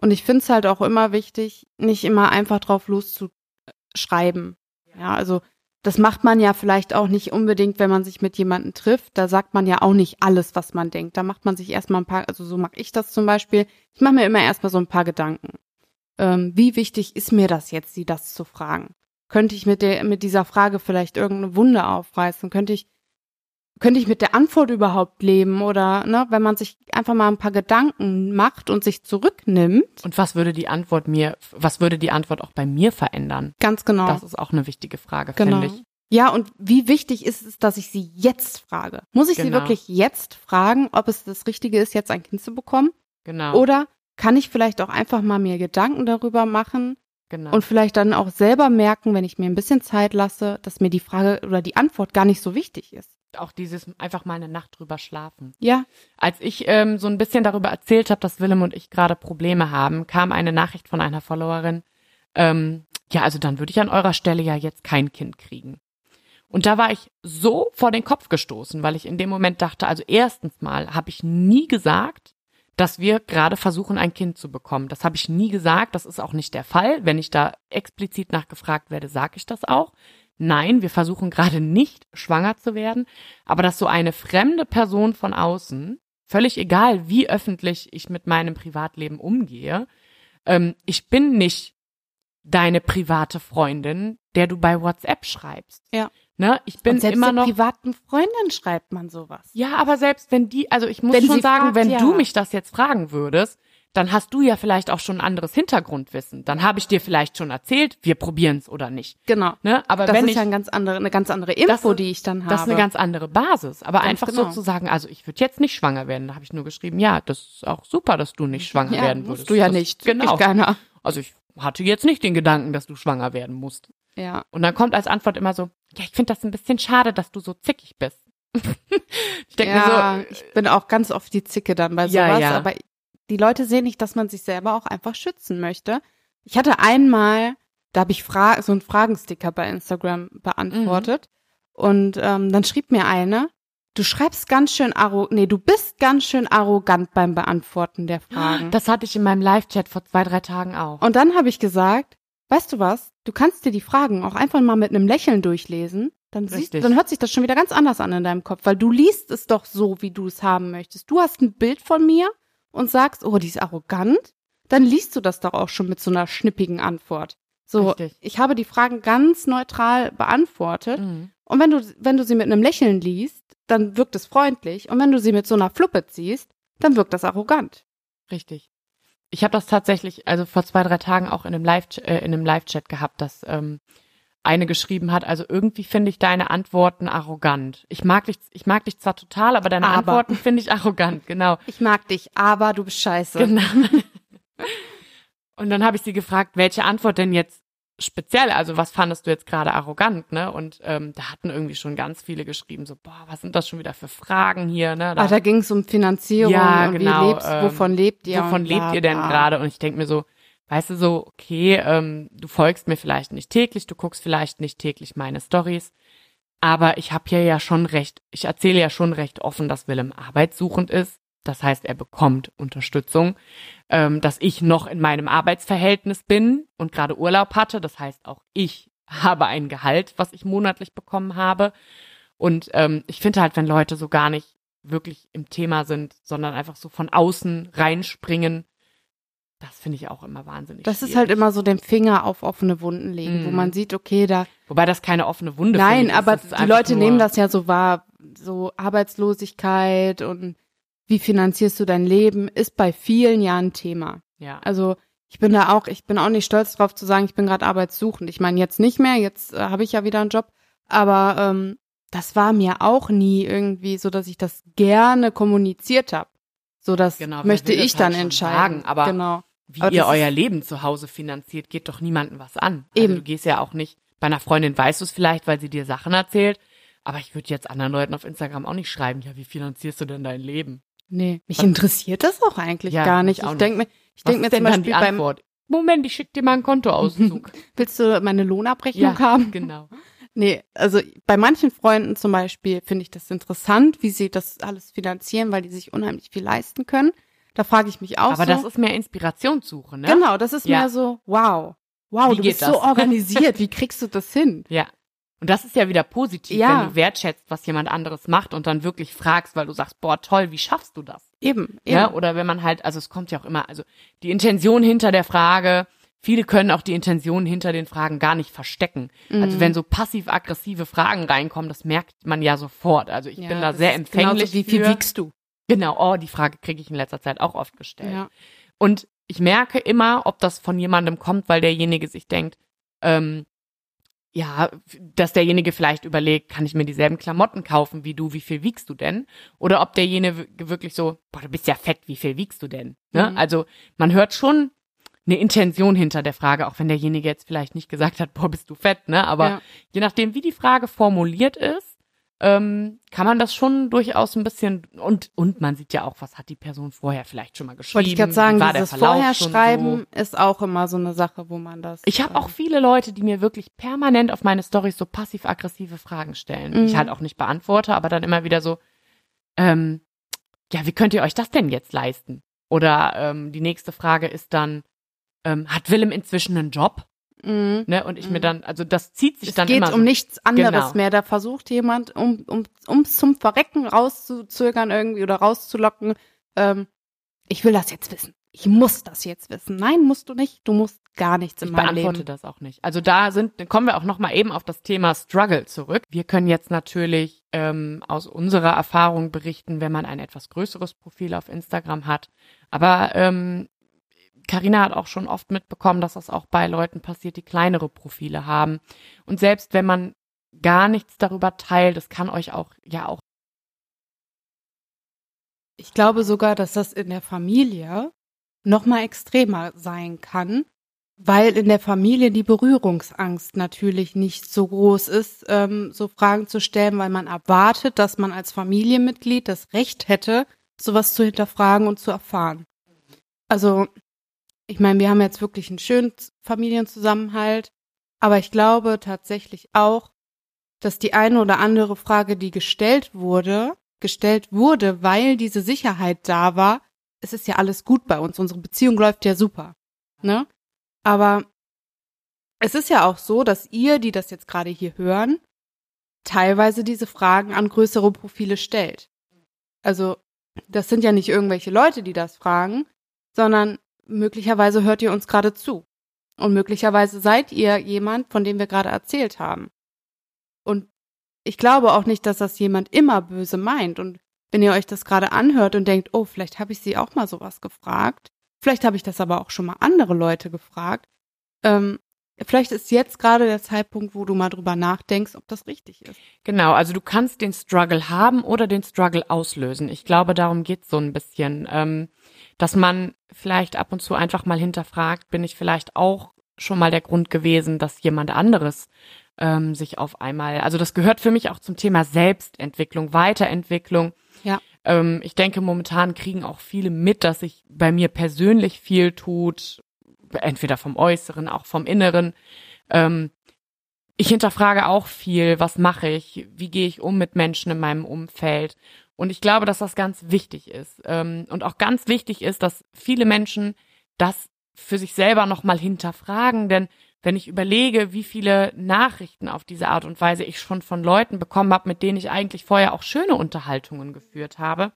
Und ich finde es halt auch immer wichtig, nicht immer einfach drauf loszuschreiben. Ja, also das macht man ja vielleicht auch nicht unbedingt, wenn man sich mit jemandem trifft. Da sagt man ja auch nicht alles, was man denkt. Da macht man sich erstmal ein paar, also so mache ich das zum Beispiel. Ich mache mir immer erstmal so ein paar Gedanken. Ähm, wie wichtig ist mir das jetzt, sie das zu fragen? Könnte ich mit der, mit dieser Frage vielleicht irgendeine Wunde aufreißen? Könnte ich, könnte ich mit der Antwort überhaupt leben? Oder, ne, wenn man sich einfach mal ein paar Gedanken macht und sich zurücknimmt. und was würde die Antwort mir, was würde die Antwort auch bei mir verändern? Ganz genau. Das ist auch eine wichtige Frage, Genau. finde ich. Ja, und wie wichtig ist es, dass ich sie jetzt frage? Muss ich sie Genau. wirklich jetzt fragen, ob es das Richtige ist, jetzt ein Kind zu bekommen? Genau. Oder kann ich vielleicht auch einfach mal mir Gedanken darüber machen genau. und vielleicht dann auch selber merken, wenn ich mir ein bisschen Zeit lasse, dass mir die Frage oder die Antwort gar nicht so wichtig ist? Auch dieses einfach mal eine Nacht drüber schlafen. Ja, Als ich ähm, so ein bisschen darüber erzählt habe, dass Willem und ich gerade Probleme haben, kam eine Nachricht von einer Followerin, ähm, ja, also dann würde ich an eurer Stelle ja jetzt kein Kind kriegen. Und da war ich so vor den Kopf gestoßen, weil ich in dem Moment dachte, also erstens mal habe ich nie gesagt, dass wir gerade versuchen, ein Kind zu bekommen. Das habe ich nie gesagt, das ist auch nicht der Fall. Wenn ich da explizit nachgefragt werde, sage ich das auch. Nein, wir versuchen gerade nicht schwanger zu werden, aber dass so eine fremde Person von außen, völlig egal, wie öffentlich ich mit meinem Privatleben umgehe, ähm, ich bin nicht deine private Freundin, der du bei WhatsApp schreibst. Ja. Ne? Ich bin und selbst immer noch. privaten Freundin schreibt man sowas. Ja, aber selbst wenn die, also ich muss Wenn schon sagen, fragt, wenn ja. du mich das jetzt fragen würdest, dann hast du ja vielleicht auch schon ein anderes Hintergrundwissen. Dann habe ich dir vielleicht schon erzählt, wir probieren es oder nicht. Genau. Ne? Aber Das wenn ist ich, ja ein ganz andere, eine ganz andere Info, Das- die ich dann habe. das ist eine ganz andere Basis. Aber Ganz einfach genau. so zu sagen, also ich würde jetzt nicht schwanger werden. Da habe ich nur geschrieben, ja, das ist auch super, dass du nicht schwanger ja, werden musst würdest. du ja das, nicht. Genau. Ich keiner. Also ich hatte jetzt nicht den Gedanken, dass du schwanger werden musst. Ja. Und dann kommt als Antwort immer so, ja, ich finde das ein bisschen schade, dass du so zickig bist. ich denke ja, mir so, ich bin auch ganz oft die Zicke dann bei sowas, Ja, ja. aber die Leute sehen nicht, dass man sich selber auch einfach schützen möchte. Ich hatte einmal, da habe ich Fra so einen Fragensticker bei Instagram beantwortet Mhm. und ähm, dann schrieb mir eine, du schreibst ganz schön arrogant, nee, du bist ganz schön arrogant beim Beantworten der Fragen. Das hatte ich in meinem Live-Chat vor zwei, drei Tagen auch. Und dann habe ich gesagt, weißt du was, du kannst dir die Fragen auch einfach mal mit einem Lächeln durchlesen. Dann, siehst, Richtig. dann hört sich das schon wieder ganz anders an in deinem Kopf, weil du liest es doch so, wie du es haben möchtest. Du hast ein Bild von mir und sagst, oh, die ist arrogant. Dann liest du das doch auch schon mit so einer schnippigen Antwort. So, Richtig. ich habe die Fragen ganz neutral beantwortet. Mhm. Und wenn du, wenn du sie mit einem Lächeln liest, dann wirkt es freundlich. Und wenn du sie mit so einer Fluppe ziehst, dann wirkt das arrogant. Richtig. Ich habe das tatsächlich, also vor zwei, drei Tagen auch in einem Live, äh, in einem Live-Chat gehabt, dass ähm, eine geschrieben hat, also irgendwie finde ich deine Antworten arrogant. Ich mag dich, ich mag dich zwar total, aber deine Aber. Antworten finde ich arrogant, genau. Ich mag dich, aber du bist scheiße. Genau. Und dann habe ich sie gefragt, welche Antwort denn jetzt speziell, also was fandest du jetzt gerade arrogant, ne? Und ähm, da hatten irgendwie schon ganz viele geschrieben, so, boah, was sind das schon wieder für Fragen hier, ne? Ah, da ging es um Finanzierung Ja, genau, wie lebst, ähm, wovon lebt ihr? wovon lebt ihr denn gerade? Und ich denke mir so, weißt du so, okay, ähm, du folgst mir vielleicht nicht täglich, du guckst vielleicht nicht täglich meine Stories, aber ich habe hier ja schon recht, ich erzähle ja schon recht offen, dass Willem arbeitssuchend ist. Das heißt, er bekommt Unterstützung, ähm, dass ich noch in meinem Arbeitsverhältnis bin und gerade Urlaub hatte. Das heißt, auch ich habe ein Gehalt, was ich monatlich bekommen habe. Und ähm, ich finde halt, wenn Leute so gar nicht wirklich im Thema sind, sondern einfach so von außen reinspringen, das finde ich auch immer wahnsinnig. Das ist schwierig. halt immer so den Finger auf offene Wunden legen, wo Mhm. man sieht, okay, da. Wobei das keine offene Wunde Nein, finde ich, aber ist die Leute nehmen das ja so wahr, so Arbeitslosigkeit und wie finanzierst du dein Leben, ist bei vielen ja ein Thema. Ja. Also ich bin da auch, ich bin auch nicht stolz drauf zu sagen, ich bin gerade arbeitssuchend. Ich meine jetzt nicht mehr, jetzt äh, habe ich ja wieder einen Job, aber ähm, das war mir auch nie irgendwie so, dass ich das gerne kommuniziert habe. So das Genau, möchte ich dann halt entscheiden. sagen, aber genau. Wie Aber ihr euer Leben zu Hause finanziert, geht doch niemandem was an. Also Eben. du gehst ja auch nicht, bei einer Freundin weißt du es vielleicht, weil sie dir Sachen erzählt, aber ich würde jetzt anderen Leuten auf Instagram auch nicht schreiben, ja, wie finanzierst du denn dein Leben? Nee, mich Was- interessiert das auch eigentlich Ja, gar nicht. Ich denke mir, ich denke mir zum Beispiel beim? Moment, ich schick dir mal einen Kontoauszug. willst du meine Lohnabrechnung ja, haben? genau. Nee, also bei manchen Freunden zum Beispiel finde ich das interessant, wie sie das alles finanzieren, weil die sich unheimlich viel leisten können. Da frage ich mich auch Aber so. das ist mehr Inspirationssuche, ne? Genau, das ist Ja. mehr so, wow. Wow, Wie du bist so das? organisiert. Wie kriegst du das hin? Ja. Und das ist ja wieder positiv, Ja. wenn du wertschätzt, was jemand anderes macht und dann wirklich fragst, weil du sagst, boah, toll, wie schaffst du das? Eben, eben. Ja, oder wenn man halt, also es kommt ja auch immer, also die Intention hinter der Frage, viele können auch die Intention hinter den Fragen gar nicht verstecken. Also Mhm. wenn so passiv-aggressive Fragen reinkommen, das merkt man ja sofort. Also ich Ja, bin da sehr empfänglich Genauso, wie viel für. wiegst du? Genau, oh, die Frage kriege ich in letzter Zeit auch oft gestellt. Ja. Und ich merke immer, ob das von jemandem kommt, weil derjenige sich denkt, ähm, ja, dass derjenige vielleicht überlegt, kann ich mir dieselben Klamotten kaufen wie du, wie viel wiegst du denn? Oder ob derjenige wirklich so, boah, du bist ja fett, wie viel wiegst du denn? Ne? Mhm. Also man hört schon eine Intention hinter der Frage, auch wenn derjenige jetzt vielleicht nicht gesagt hat, boah, bist du fett, ne? Aber Ja. je nachdem, wie die Frage formuliert ist, ähm, kann man das schon durchaus ein bisschen und und man sieht ja auch, was hat die Person vorher vielleicht schon mal geschrieben. Wollte ich gerade sagen, war dieses Vorherschreiben So. ist auch immer so eine Sache, wo man das. Ich habe äh, auch viele Leute, die mir wirklich permanent auf meine Stories so passiv-aggressive Fragen stellen, die ich Mhm. halt auch nicht beantworte, aber dann immer wieder so, ähm, ja, wie könnt ihr euch das denn jetzt leisten? Oder ähm, die nächste Frage ist dann, ähm, hat Willem inzwischen einen Job? Mhm. Ne? Und ich mir Mhm. dann, also das zieht sich Es dann geht immer um so. nichts anderes Genau. mehr. Da versucht jemand, um um ums zum Verrecken rauszuzögern irgendwie oder rauszulocken. Ähm, ich will das jetzt wissen. Ich muss das jetzt wissen. Nein, musst du nicht. Du musst gar nichts in Ich meinem beantworte Leben. das auch nicht. Also da sind, dann kommen wir auch noch mal eben auf das Thema Struggle zurück. Wir können jetzt natürlich ähm, aus unserer Erfahrung berichten, wenn man ein etwas größeres Profil auf Instagram hat. Aber ähm, Carina hat auch schon oft mitbekommen, dass das auch bei Leuten passiert, die kleinere Profile haben. Und selbst wenn man gar nichts darüber teilt, das kann euch auch ja auch Ich glaube sogar, dass das in der Familie noch mal extremer sein kann, weil in der Familie die Berührungsangst natürlich nicht so groß ist, ähm, so Fragen zu stellen, weil man erwartet, dass man als Familienmitglied das Recht hätte, sowas zu hinterfragen und zu erfahren. Also, ich meine, wir haben jetzt wirklich einen schönen Familienzusammenhalt, aber ich glaube tatsächlich auch, dass die eine oder andere Frage, die gestellt wurde, gestellt wurde, weil diese Sicherheit da war, es ist ja alles gut bei uns, unsere Beziehung läuft ja super, ne? Aber es ist ja auch so, dass ihr, die das jetzt gerade hier hören, teilweise diese Fragen an größere Profile stellt. Also, das sind ja nicht irgendwelche Leute, die das fragen, sondern möglicherweise hört ihr uns gerade zu. Und möglicherweise seid ihr jemand, von dem wir gerade erzählt haben. Und ich glaube auch nicht, dass das jemand immer böse meint. Und wenn ihr euch das gerade anhört und denkt, oh, vielleicht habe ich sie auch mal sowas gefragt, vielleicht habe ich das aber auch schon mal andere Leute gefragt, ähm, vielleicht ist jetzt gerade der Zeitpunkt, wo du mal drüber nachdenkst, ob das richtig ist. Genau, also du kannst den Struggle haben oder den Struggle auslösen. Ich glaube, darum geht's so ein bisschen, ähm, dass man vielleicht ab und zu einfach mal hinterfragt, bin ich vielleicht auch schon mal der Grund gewesen, dass jemand anderes ähm, sich auf einmal, also das gehört für mich auch zum Thema Selbstentwicklung, Weiterentwicklung. Ja. Ähm, ich denke, momentan kriegen auch viele mit, dass sich bei mir persönlich viel tut, entweder vom Äußeren, auch vom Inneren. Ähm, ich hinterfrage auch viel, was mache ich, wie gehe ich um mit Menschen in meinem Umfeld. Und ich glaube, dass das ganz wichtig ist. Ähm, und auch ganz wichtig ist, dass viele Menschen das für sich selber nochmal hinterfragen, denn wenn ich überlege, wie viele Nachrichten auf diese Art und Weise ich schon von Leuten bekommen habe, mit denen ich eigentlich vorher auch schöne Unterhaltungen geführt habe,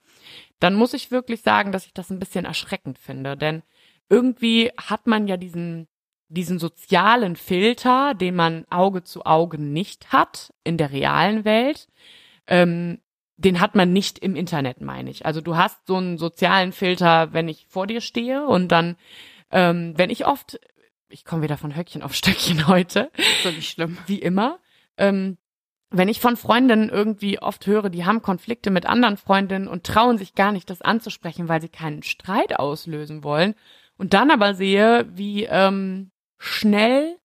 dann muss ich wirklich sagen, dass ich das ein bisschen erschreckend finde. Denn irgendwie hat man ja diesen, diesen sozialen Filter, den man Auge zu Auge nicht hat in der realen Welt. Ähm, den hat man nicht im Internet, meine ich. Also du hast so einen sozialen Filter, wenn ich vor dir stehe und dann, ähm, wenn ich oft, ich komme wieder von Höckchen auf Stöckchen heute. So nicht schlimm. Wie immer. Ähm, wenn ich von Freundinnen irgendwie oft höre, die haben Konflikte mit anderen Freundinnen und trauen sich gar nicht, das anzusprechen, weil sie keinen Streit auslösen wollen, und dann aber sehe, wie ähm, schnell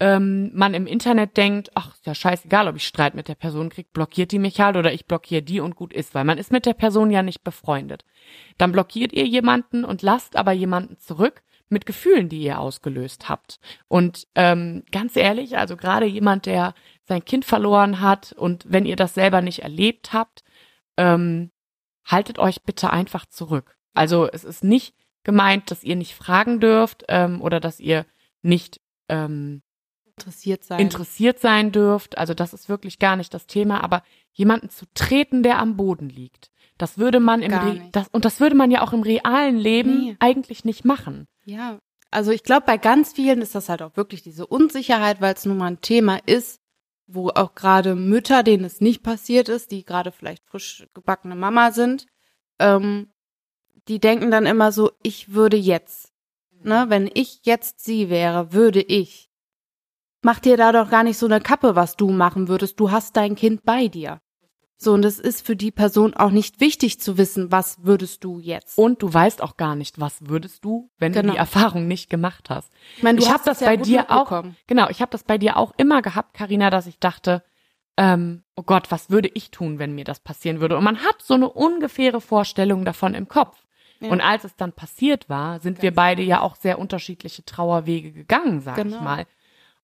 ähm, man im Internet denkt, ach, ist ja scheißegal, ob ich Streit mit der Person krieg, blockiert die mich halt oder ich blockiere die und gut ist, weil man ist mit der Person ja nicht befreundet. Dann blockiert ihr jemanden und lasst aber jemanden zurück mit Gefühlen, die ihr ausgelöst habt. Und ähm, ganz ehrlich, also gerade jemand, der sein Kind verloren hat und wenn ihr das selber nicht erlebt habt, ähm, haltet euch bitte einfach zurück. Also es ist nicht gemeint, dass ihr nicht fragen dürft ähm, oder dass ihr nicht ähm, interessiert sein. interessiert sein dürft. Also das ist wirklich gar nicht das Thema. Aber jemanden zu treten, der am Boden liegt, das würde man im Re das, und das würde man ja auch im realen Leben nee. eigentlich nicht machen. Ja, also ich glaube, bei ganz vielen ist das halt auch wirklich diese Unsicherheit, weil es nun mal ein Thema ist, wo auch gerade Mütter, denen es nicht passiert ist, die gerade vielleicht frisch gebackene Mama sind, ähm, die denken dann immer so, ich würde jetzt. Ne, wenn ich jetzt sie wäre, würde ich. Mach dir da doch gar nicht so eine Kappe, was du machen würdest. Du hast dein Kind bei dir. So, und es ist für die Person auch nicht wichtig zu wissen, was würdest du jetzt. Und du weißt auch gar nicht, was würdest du, wenn genau. du die Erfahrung nicht gemacht hast. Ich, meine, du ich habe das ja bei dir auch. Genau, ich habe das bei dir auch immer gehabt, Karina, dass ich dachte, ähm, oh Gott, was würde ich tun, wenn mir das passieren würde? Und man hat so eine ungefähre Vorstellung davon im Kopf. Und als es dann passiert war, sind Ganz wir beide ja auch sehr unterschiedliche Trauerwege gegangen, sag genau. ich mal.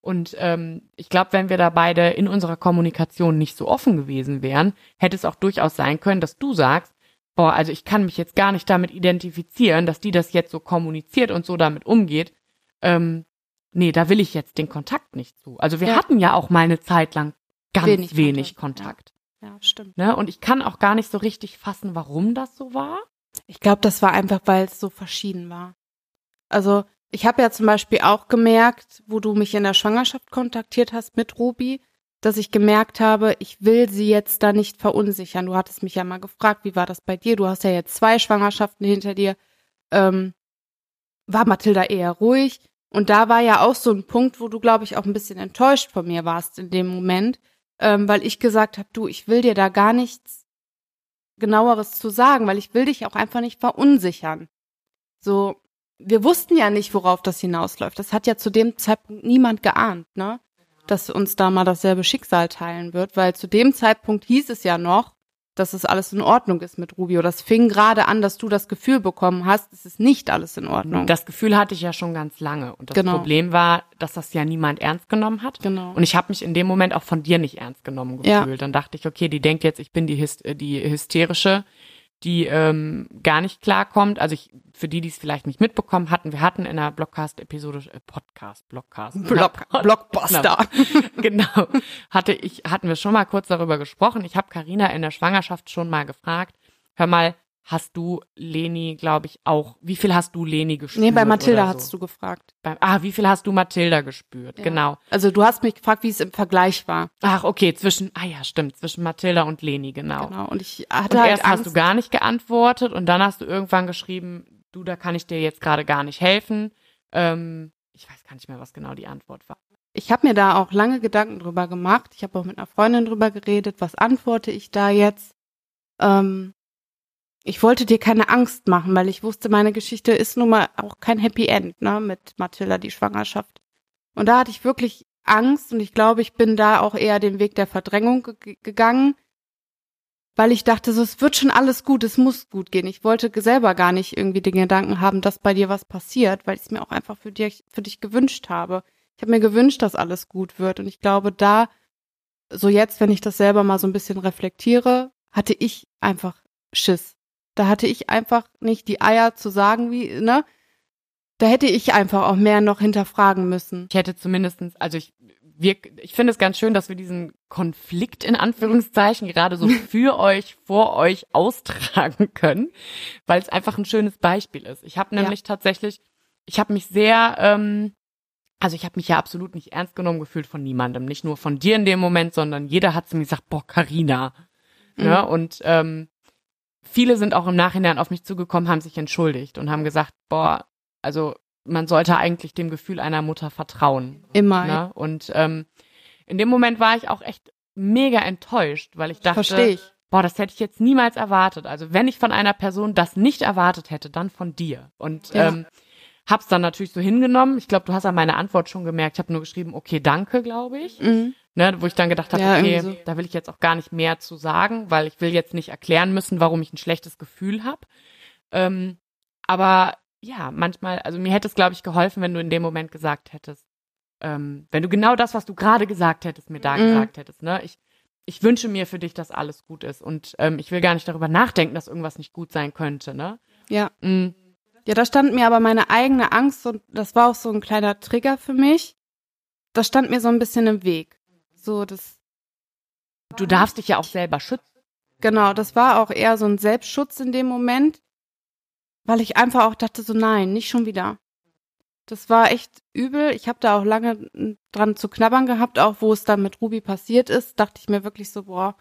Und ähm, ich glaube, wenn wir da beide in unserer Kommunikation nicht so offen gewesen wären, hätte es auch durchaus sein können, dass du sagst, boah, also ich kann mich jetzt gar nicht damit identifizieren, dass die das jetzt so kommuniziert und so damit umgeht. Ähm, nee, da will ich jetzt den Kontakt nicht zu. Also wir ja. hatten ja auch mal eine Zeit lang ganz wenig, wenig Kontakt. Kontakt. Ja. stimmt. Ne? Und ich kann auch gar nicht so richtig fassen, warum das so war. Ich glaube, das war einfach, weil es so verschieden war. Also ich habe ja zum Beispiel auch gemerkt, wo du mich in der Schwangerschaft kontaktiert hast mit Ruby, dass ich gemerkt habe, ich will sie jetzt da nicht verunsichern. Du hattest mich ja mal gefragt, wie war das bei dir? Du hast ja jetzt zwei Schwangerschaften hinter dir. Ähm, war Mathilda eher ruhig? Und da war ja auch so ein Punkt, wo du, glaube ich, auch ein bisschen enttäuscht von mir warst in dem Moment, ähm, weil ich gesagt habe, du, ich will dir da gar nichts genaueres zu sagen, weil ich will dich auch einfach nicht verunsichern. So, wir wussten ja nicht, worauf das hinausläuft. Das hat ja zu dem Zeitpunkt niemand geahnt, ne? Dass uns da mal dasselbe Schicksal teilen wird, weil zu dem Zeitpunkt hieß es ja noch, dass es alles in Ordnung ist mit Rubio. Das fing gerade an, dass du das Gefühl bekommen hast, es ist nicht alles in Ordnung. Das Gefühl hatte ich ja schon ganz lange. Und das Genau. Problem war, dass das ja niemand ernst genommen hat. Genau. Und ich habe mich in dem Moment auch von dir nicht ernst genommen Ja. gefühlt. Dann dachte ich, okay, die denkt jetzt, ich bin die, Hys äh, die hysterische, die ähm, gar nicht klarkommt. Also ich, für die, die es vielleicht nicht mitbekommen hatten, wir hatten in der Blockcast-Episode, äh, Podcast, Blockcast. Block, Blockbuster. genau. Hatte ich, hatten wir schon mal kurz darüber gesprochen. Ich habe Karina in der Schwangerschaft schon mal gefragt, hör mal, hast du Leni, glaube ich, auch, wie viel hast du Leni gespürt? Nee, bei Mathilda so? hast du gefragt. Beim, ah, wie viel hast du Mathilda gespürt? Ja. Genau. Also du hast mich gefragt, wie es im Vergleich war. Ach, okay, zwischen, ah ja, stimmt, zwischen Mathilda und Leni, genau. Genau. Und ich Und hatte halt erst Angst. hast du gar nicht geantwortet und dann hast du irgendwann geschrieben, du, da kann ich dir jetzt gerade gar nicht helfen. Ähm, ich weiß gar nicht mehr, was genau die Antwort war. ich habe mir da auch lange Gedanken drüber gemacht. Ich habe auch mit einer Freundin drüber geredet, was antworte ich da jetzt. Ähm, ich wollte dir keine Angst machen, weil ich wusste, meine Geschichte ist nun mal auch kein Happy End, ne, mit Mathilda, die Schwangerschaft. Und da hatte ich wirklich Angst und ich glaube, ich bin da auch eher den Weg der Verdrängung ge gegangen, weil ich dachte, so, es wird schon alles gut, es muss gut gehen. Ich wollte selber gar nicht irgendwie den Gedanken haben, dass bei dir was passiert, weil ich es mir auch einfach für dich, für dich gewünscht habe. Ich habe mir gewünscht, dass alles gut wird. Und ich glaube, da, so jetzt, wenn ich das selber mal so ein bisschen reflektiere, hatte ich einfach Schiss. Da hatte ich einfach nicht die Eier zu sagen, wie, ne? Da hätte ich einfach auch mehr noch hinterfragen müssen. Ich hätte zumindestens, also ich, wir, ich finde es ganz schön, dass wir diesen Konflikt in Anführungszeichen gerade so für euch, vor euch austragen können, weil es einfach ein schönes Beispiel ist. Ich habe Ja. nämlich tatsächlich, ich habe mich sehr, ähm, also ich habe mich ja absolut nicht ernst genommen gefühlt von niemandem, nicht nur von dir in dem Moment, sondern jeder hat zu mir gesagt, boah, Carina. Ne? Mhm. Und ähm, viele sind auch im Nachhinein auf mich zugekommen, haben sich entschuldigt und haben gesagt, boah, also man sollte eigentlich dem Gefühl einer Mutter vertrauen. Immer. Ne? Und ähm, in dem Moment war ich auch echt mega enttäuscht, weil ich dachte, ich. boah, das hätte ich jetzt niemals erwartet. Also wenn ich von einer Person das nicht erwartet hätte, dann von dir. Und Ja. ähm, hab's dann natürlich so hingenommen. Ich glaube, du hast an meine Antwort schon gemerkt. Ich habe nur geschrieben, okay, danke, glaube ich. Mhm. Ne, wo ich dann gedacht habe, Ja, okay, so. da will ich jetzt auch gar nicht mehr zu sagen, weil ich will jetzt nicht erklären müssen, warum ich ein schlechtes Gefühl habe. Ähm, aber ja, manchmal, also mir hätte es, glaube ich, geholfen, wenn du in dem Moment gesagt hättest, ähm, wenn du genau das, was du gerade gesagt hättest, mir da Mhm. gesagt hättest, ne? Ich, ich wünsche mir für dich, dass alles gut ist und ähm, ich will gar nicht darüber nachdenken, dass irgendwas nicht gut sein könnte, ne? Ja. Mm, Ja, da stand mir aber meine eigene Angst und das war auch so ein kleiner Trigger für mich. Das stand mir so ein bisschen im Weg. So, das, du darfst dich ja auch selber schützen. genau, das war auch eher so ein Selbstschutz in dem Moment, weil ich einfach auch dachte so, nein, nicht schon wieder. Das war echt übel. Ich habe da auch lange mm, dran zu knabbern gehabt, auch wo es dann mit Ruby passiert ist, dachte ich mir wirklich so, boah,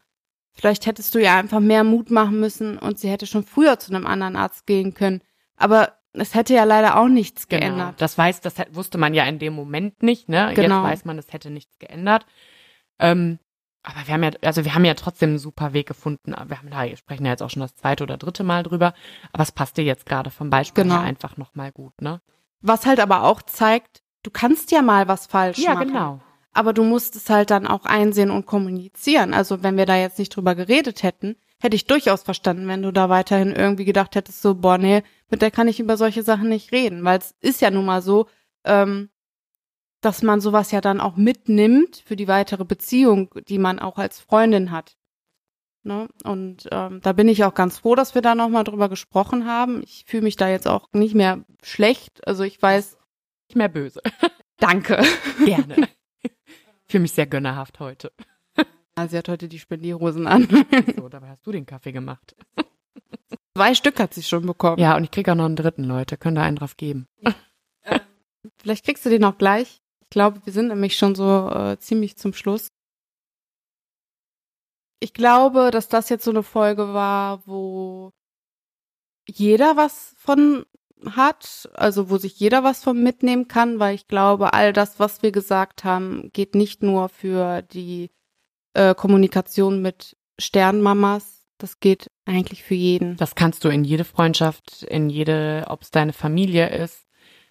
vielleicht hättest du ihr einfach mehr Mut machen müssen und sie hätte schon früher zu einem anderen Arzt gehen können. Aber es hätte ja leider auch nichts Genau. geändert. Das weiß, das wusste man ja in dem Moment nicht, ne? Genau. Jetzt weiß man, es hätte nichts geändert. Ähm, aber wir haben ja, also wir haben ja trotzdem einen super Weg gefunden. Wir haben da, wir sprechen ja jetzt auch schon das zweite oder dritte Mal drüber. Aber es passt dir jetzt gerade vom Beispiel Genau. her einfach nochmal gut, ne? Was halt aber auch zeigt, du kannst ja mal was falsch Ja, machen. genau. Aber du musst es halt dann auch einsehen und kommunizieren. Also wenn wir da jetzt nicht drüber geredet hätten, hätte ich durchaus verstanden, wenn du da weiterhin irgendwie gedacht hättest, so, boah, nee, mit der kann ich über solche Sachen nicht reden. Weil es ist ja nun mal so, ähm, dass man sowas ja dann auch mitnimmt für die weitere Beziehung, die man auch als Freundin hat. Ne? Und ähm, da bin ich auch ganz froh, dass wir da nochmal drüber gesprochen haben. Ich fühle mich da jetzt auch nicht mehr schlecht. Also ich weiß, Nicht mehr böse. danke. Gerne. Ich fühle mich sehr gönnerhaft heute. Sie hat heute die Spendierhosen an. So, dabei hast du den Kaffee gemacht. Zwei Stück hat sie schon bekommen. Ja, und ich krieg auch noch einen dritten, Leute. Könnt ihr einen drauf geben. Vielleicht kriegst du den auch gleich. Ich glaube, wir sind nämlich schon so äh, ziemlich zum Schluss. Ich glaube, dass das jetzt so eine Folge war, wo jeder was von hat, also wo sich jeder was von mitnehmen kann, weil ich glaube, all das, was wir gesagt haben, geht nicht nur für die äh, Kommunikation mit Sternmamas, das geht eigentlich für jeden. Das kannst du in jede Freundschaft, in jede, ob es deine Familie ist.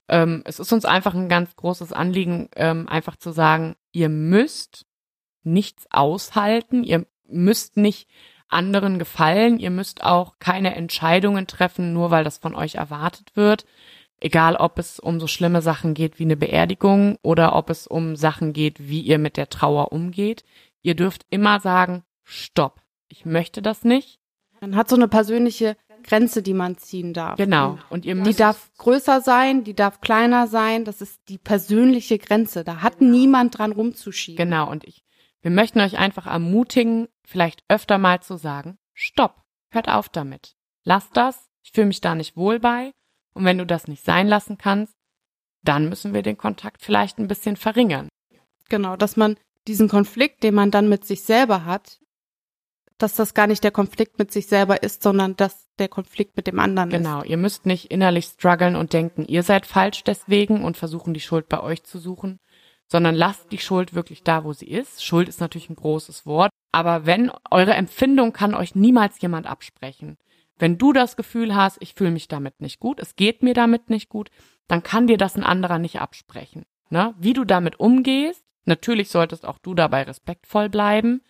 Ähm, es ist uns einfach ein ganz großes Anliegen, ähm, einfach zu sagen, ihr müsst nichts aushalten, ihr müsst nicht anderen gefallen. Ihr müsst auch keine Entscheidungen treffen, nur weil das von euch erwartet wird. Egal, ob es um so schlimme Sachen geht wie eine Beerdigung oder ob es um Sachen geht, wie ihr mit der Trauer umgeht. Ihr dürft immer sagen, stopp, ich möchte das nicht. Man hat so eine persönliche Grenze, die man ziehen darf. Genau. Und ihr müsst, Die darf größer sein, die darf kleiner sein. Das ist die persönliche Grenze. Da hat niemand dran rumzuschieben. genau. Und ich, wir möchten euch einfach ermutigen, vielleicht öfter mal zu sagen, stopp, hört auf damit. Lasst das. Ich fühle mich da nicht wohl bei. Und wenn du das nicht sein lassen kannst, dann müssen wir den Kontakt vielleicht ein bisschen verringern. Genau, dass man diesen Konflikt, den man dann mit sich selber hat, dass das gar nicht der Konflikt mit sich selber ist, sondern dass der Konflikt mit dem anderen ist. Genau, ihr müsst nicht innerlich strugglen und denken, ihr seid falsch deswegen und versuchen die Schuld bei euch zu suchen, sondern lasst die Schuld wirklich da, wo sie ist. Schuld ist natürlich ein großes Wort, aber wenn eure Empfindung kann euch niemals jemand absprechen. Wenn du das Gefühl hast, ich fühle mich damit nicht gut, es geht mir damit nicht gut, dann kann dir das ein anderer nicht absprechen. Ne? Wie du damit umgehst, natürlich solltest auch du dabei respektvoll bleiben,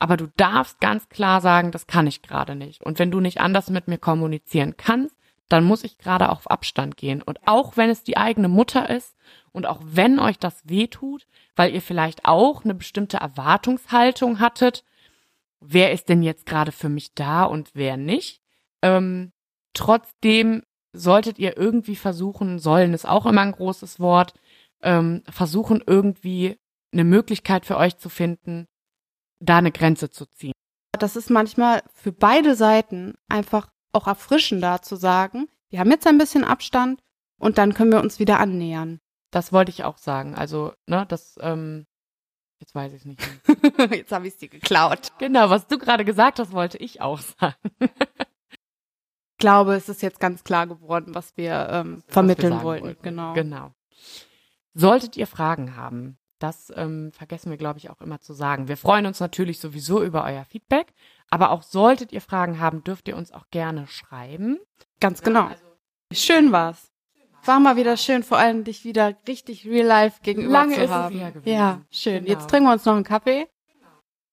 aber du darfst ganz klar sagen, das kann ich gerade nicht. Und wenn du nicht anders mit mir kommunizieren kannst, dann muss ich gerade auf Abstand gehen. Und auch wenn es die eigene Mutter ist und auch wenn euch das weh tut, weil ihr vielleicht auch eine bestimmte Erwartungshaltung hattet, wer ist denn jetzt gerade für mich da und wer nicht, ähm, trotzdem solltet ihr irgendwie versuchen, sollen ist auch immer ein großes Wort, ähm, versuchen irgendwie eine Möglichkeit für euch zu finden, da eine Grenze zu ziehen. Das ist manchmal für beide Seiten einfach auch erfrischender zu sagen, wir haben jetzt ein bisschen Abstand und dann können wir uns wieder annähern. Das wollte ich auch sagen. Also, ne, das, ähm, jetzt weiß ich es nicht. Jetzt habe ich es dir geklaut. genau, was du gerade gesagt hast, wollte ich auch sagen. Ich glaube, es ist jetzt ganz klar geworden, was wir ähm, vermitteln was wir wollten. wollten. Genau. Genau. Solltet ihr Fragen haben, das ähm, vergessen wir, glaube ich, auch immer zu sagen. Wir freuen uns natürlich sowieso über euer Feedback, aber auch solltet ihr Fragen haben, dürft ihr uns auch gerne schreiben. Ganz genau. Schön war's. War mal wieder schön, vor allem dich wieder richtig real life gegenüber Lange zu ist es haben. her gewesen. Ja, schön. Genau. Jetzt trinken wir uns noch einen Kaffee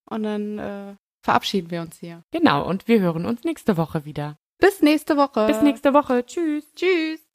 und dann äh, verabschieden wir uns hier. Genau, und wir hören uns nächste Woche wieder. Bis nächste Woche. Bis nächste Woche. Tschüss. Tschüss.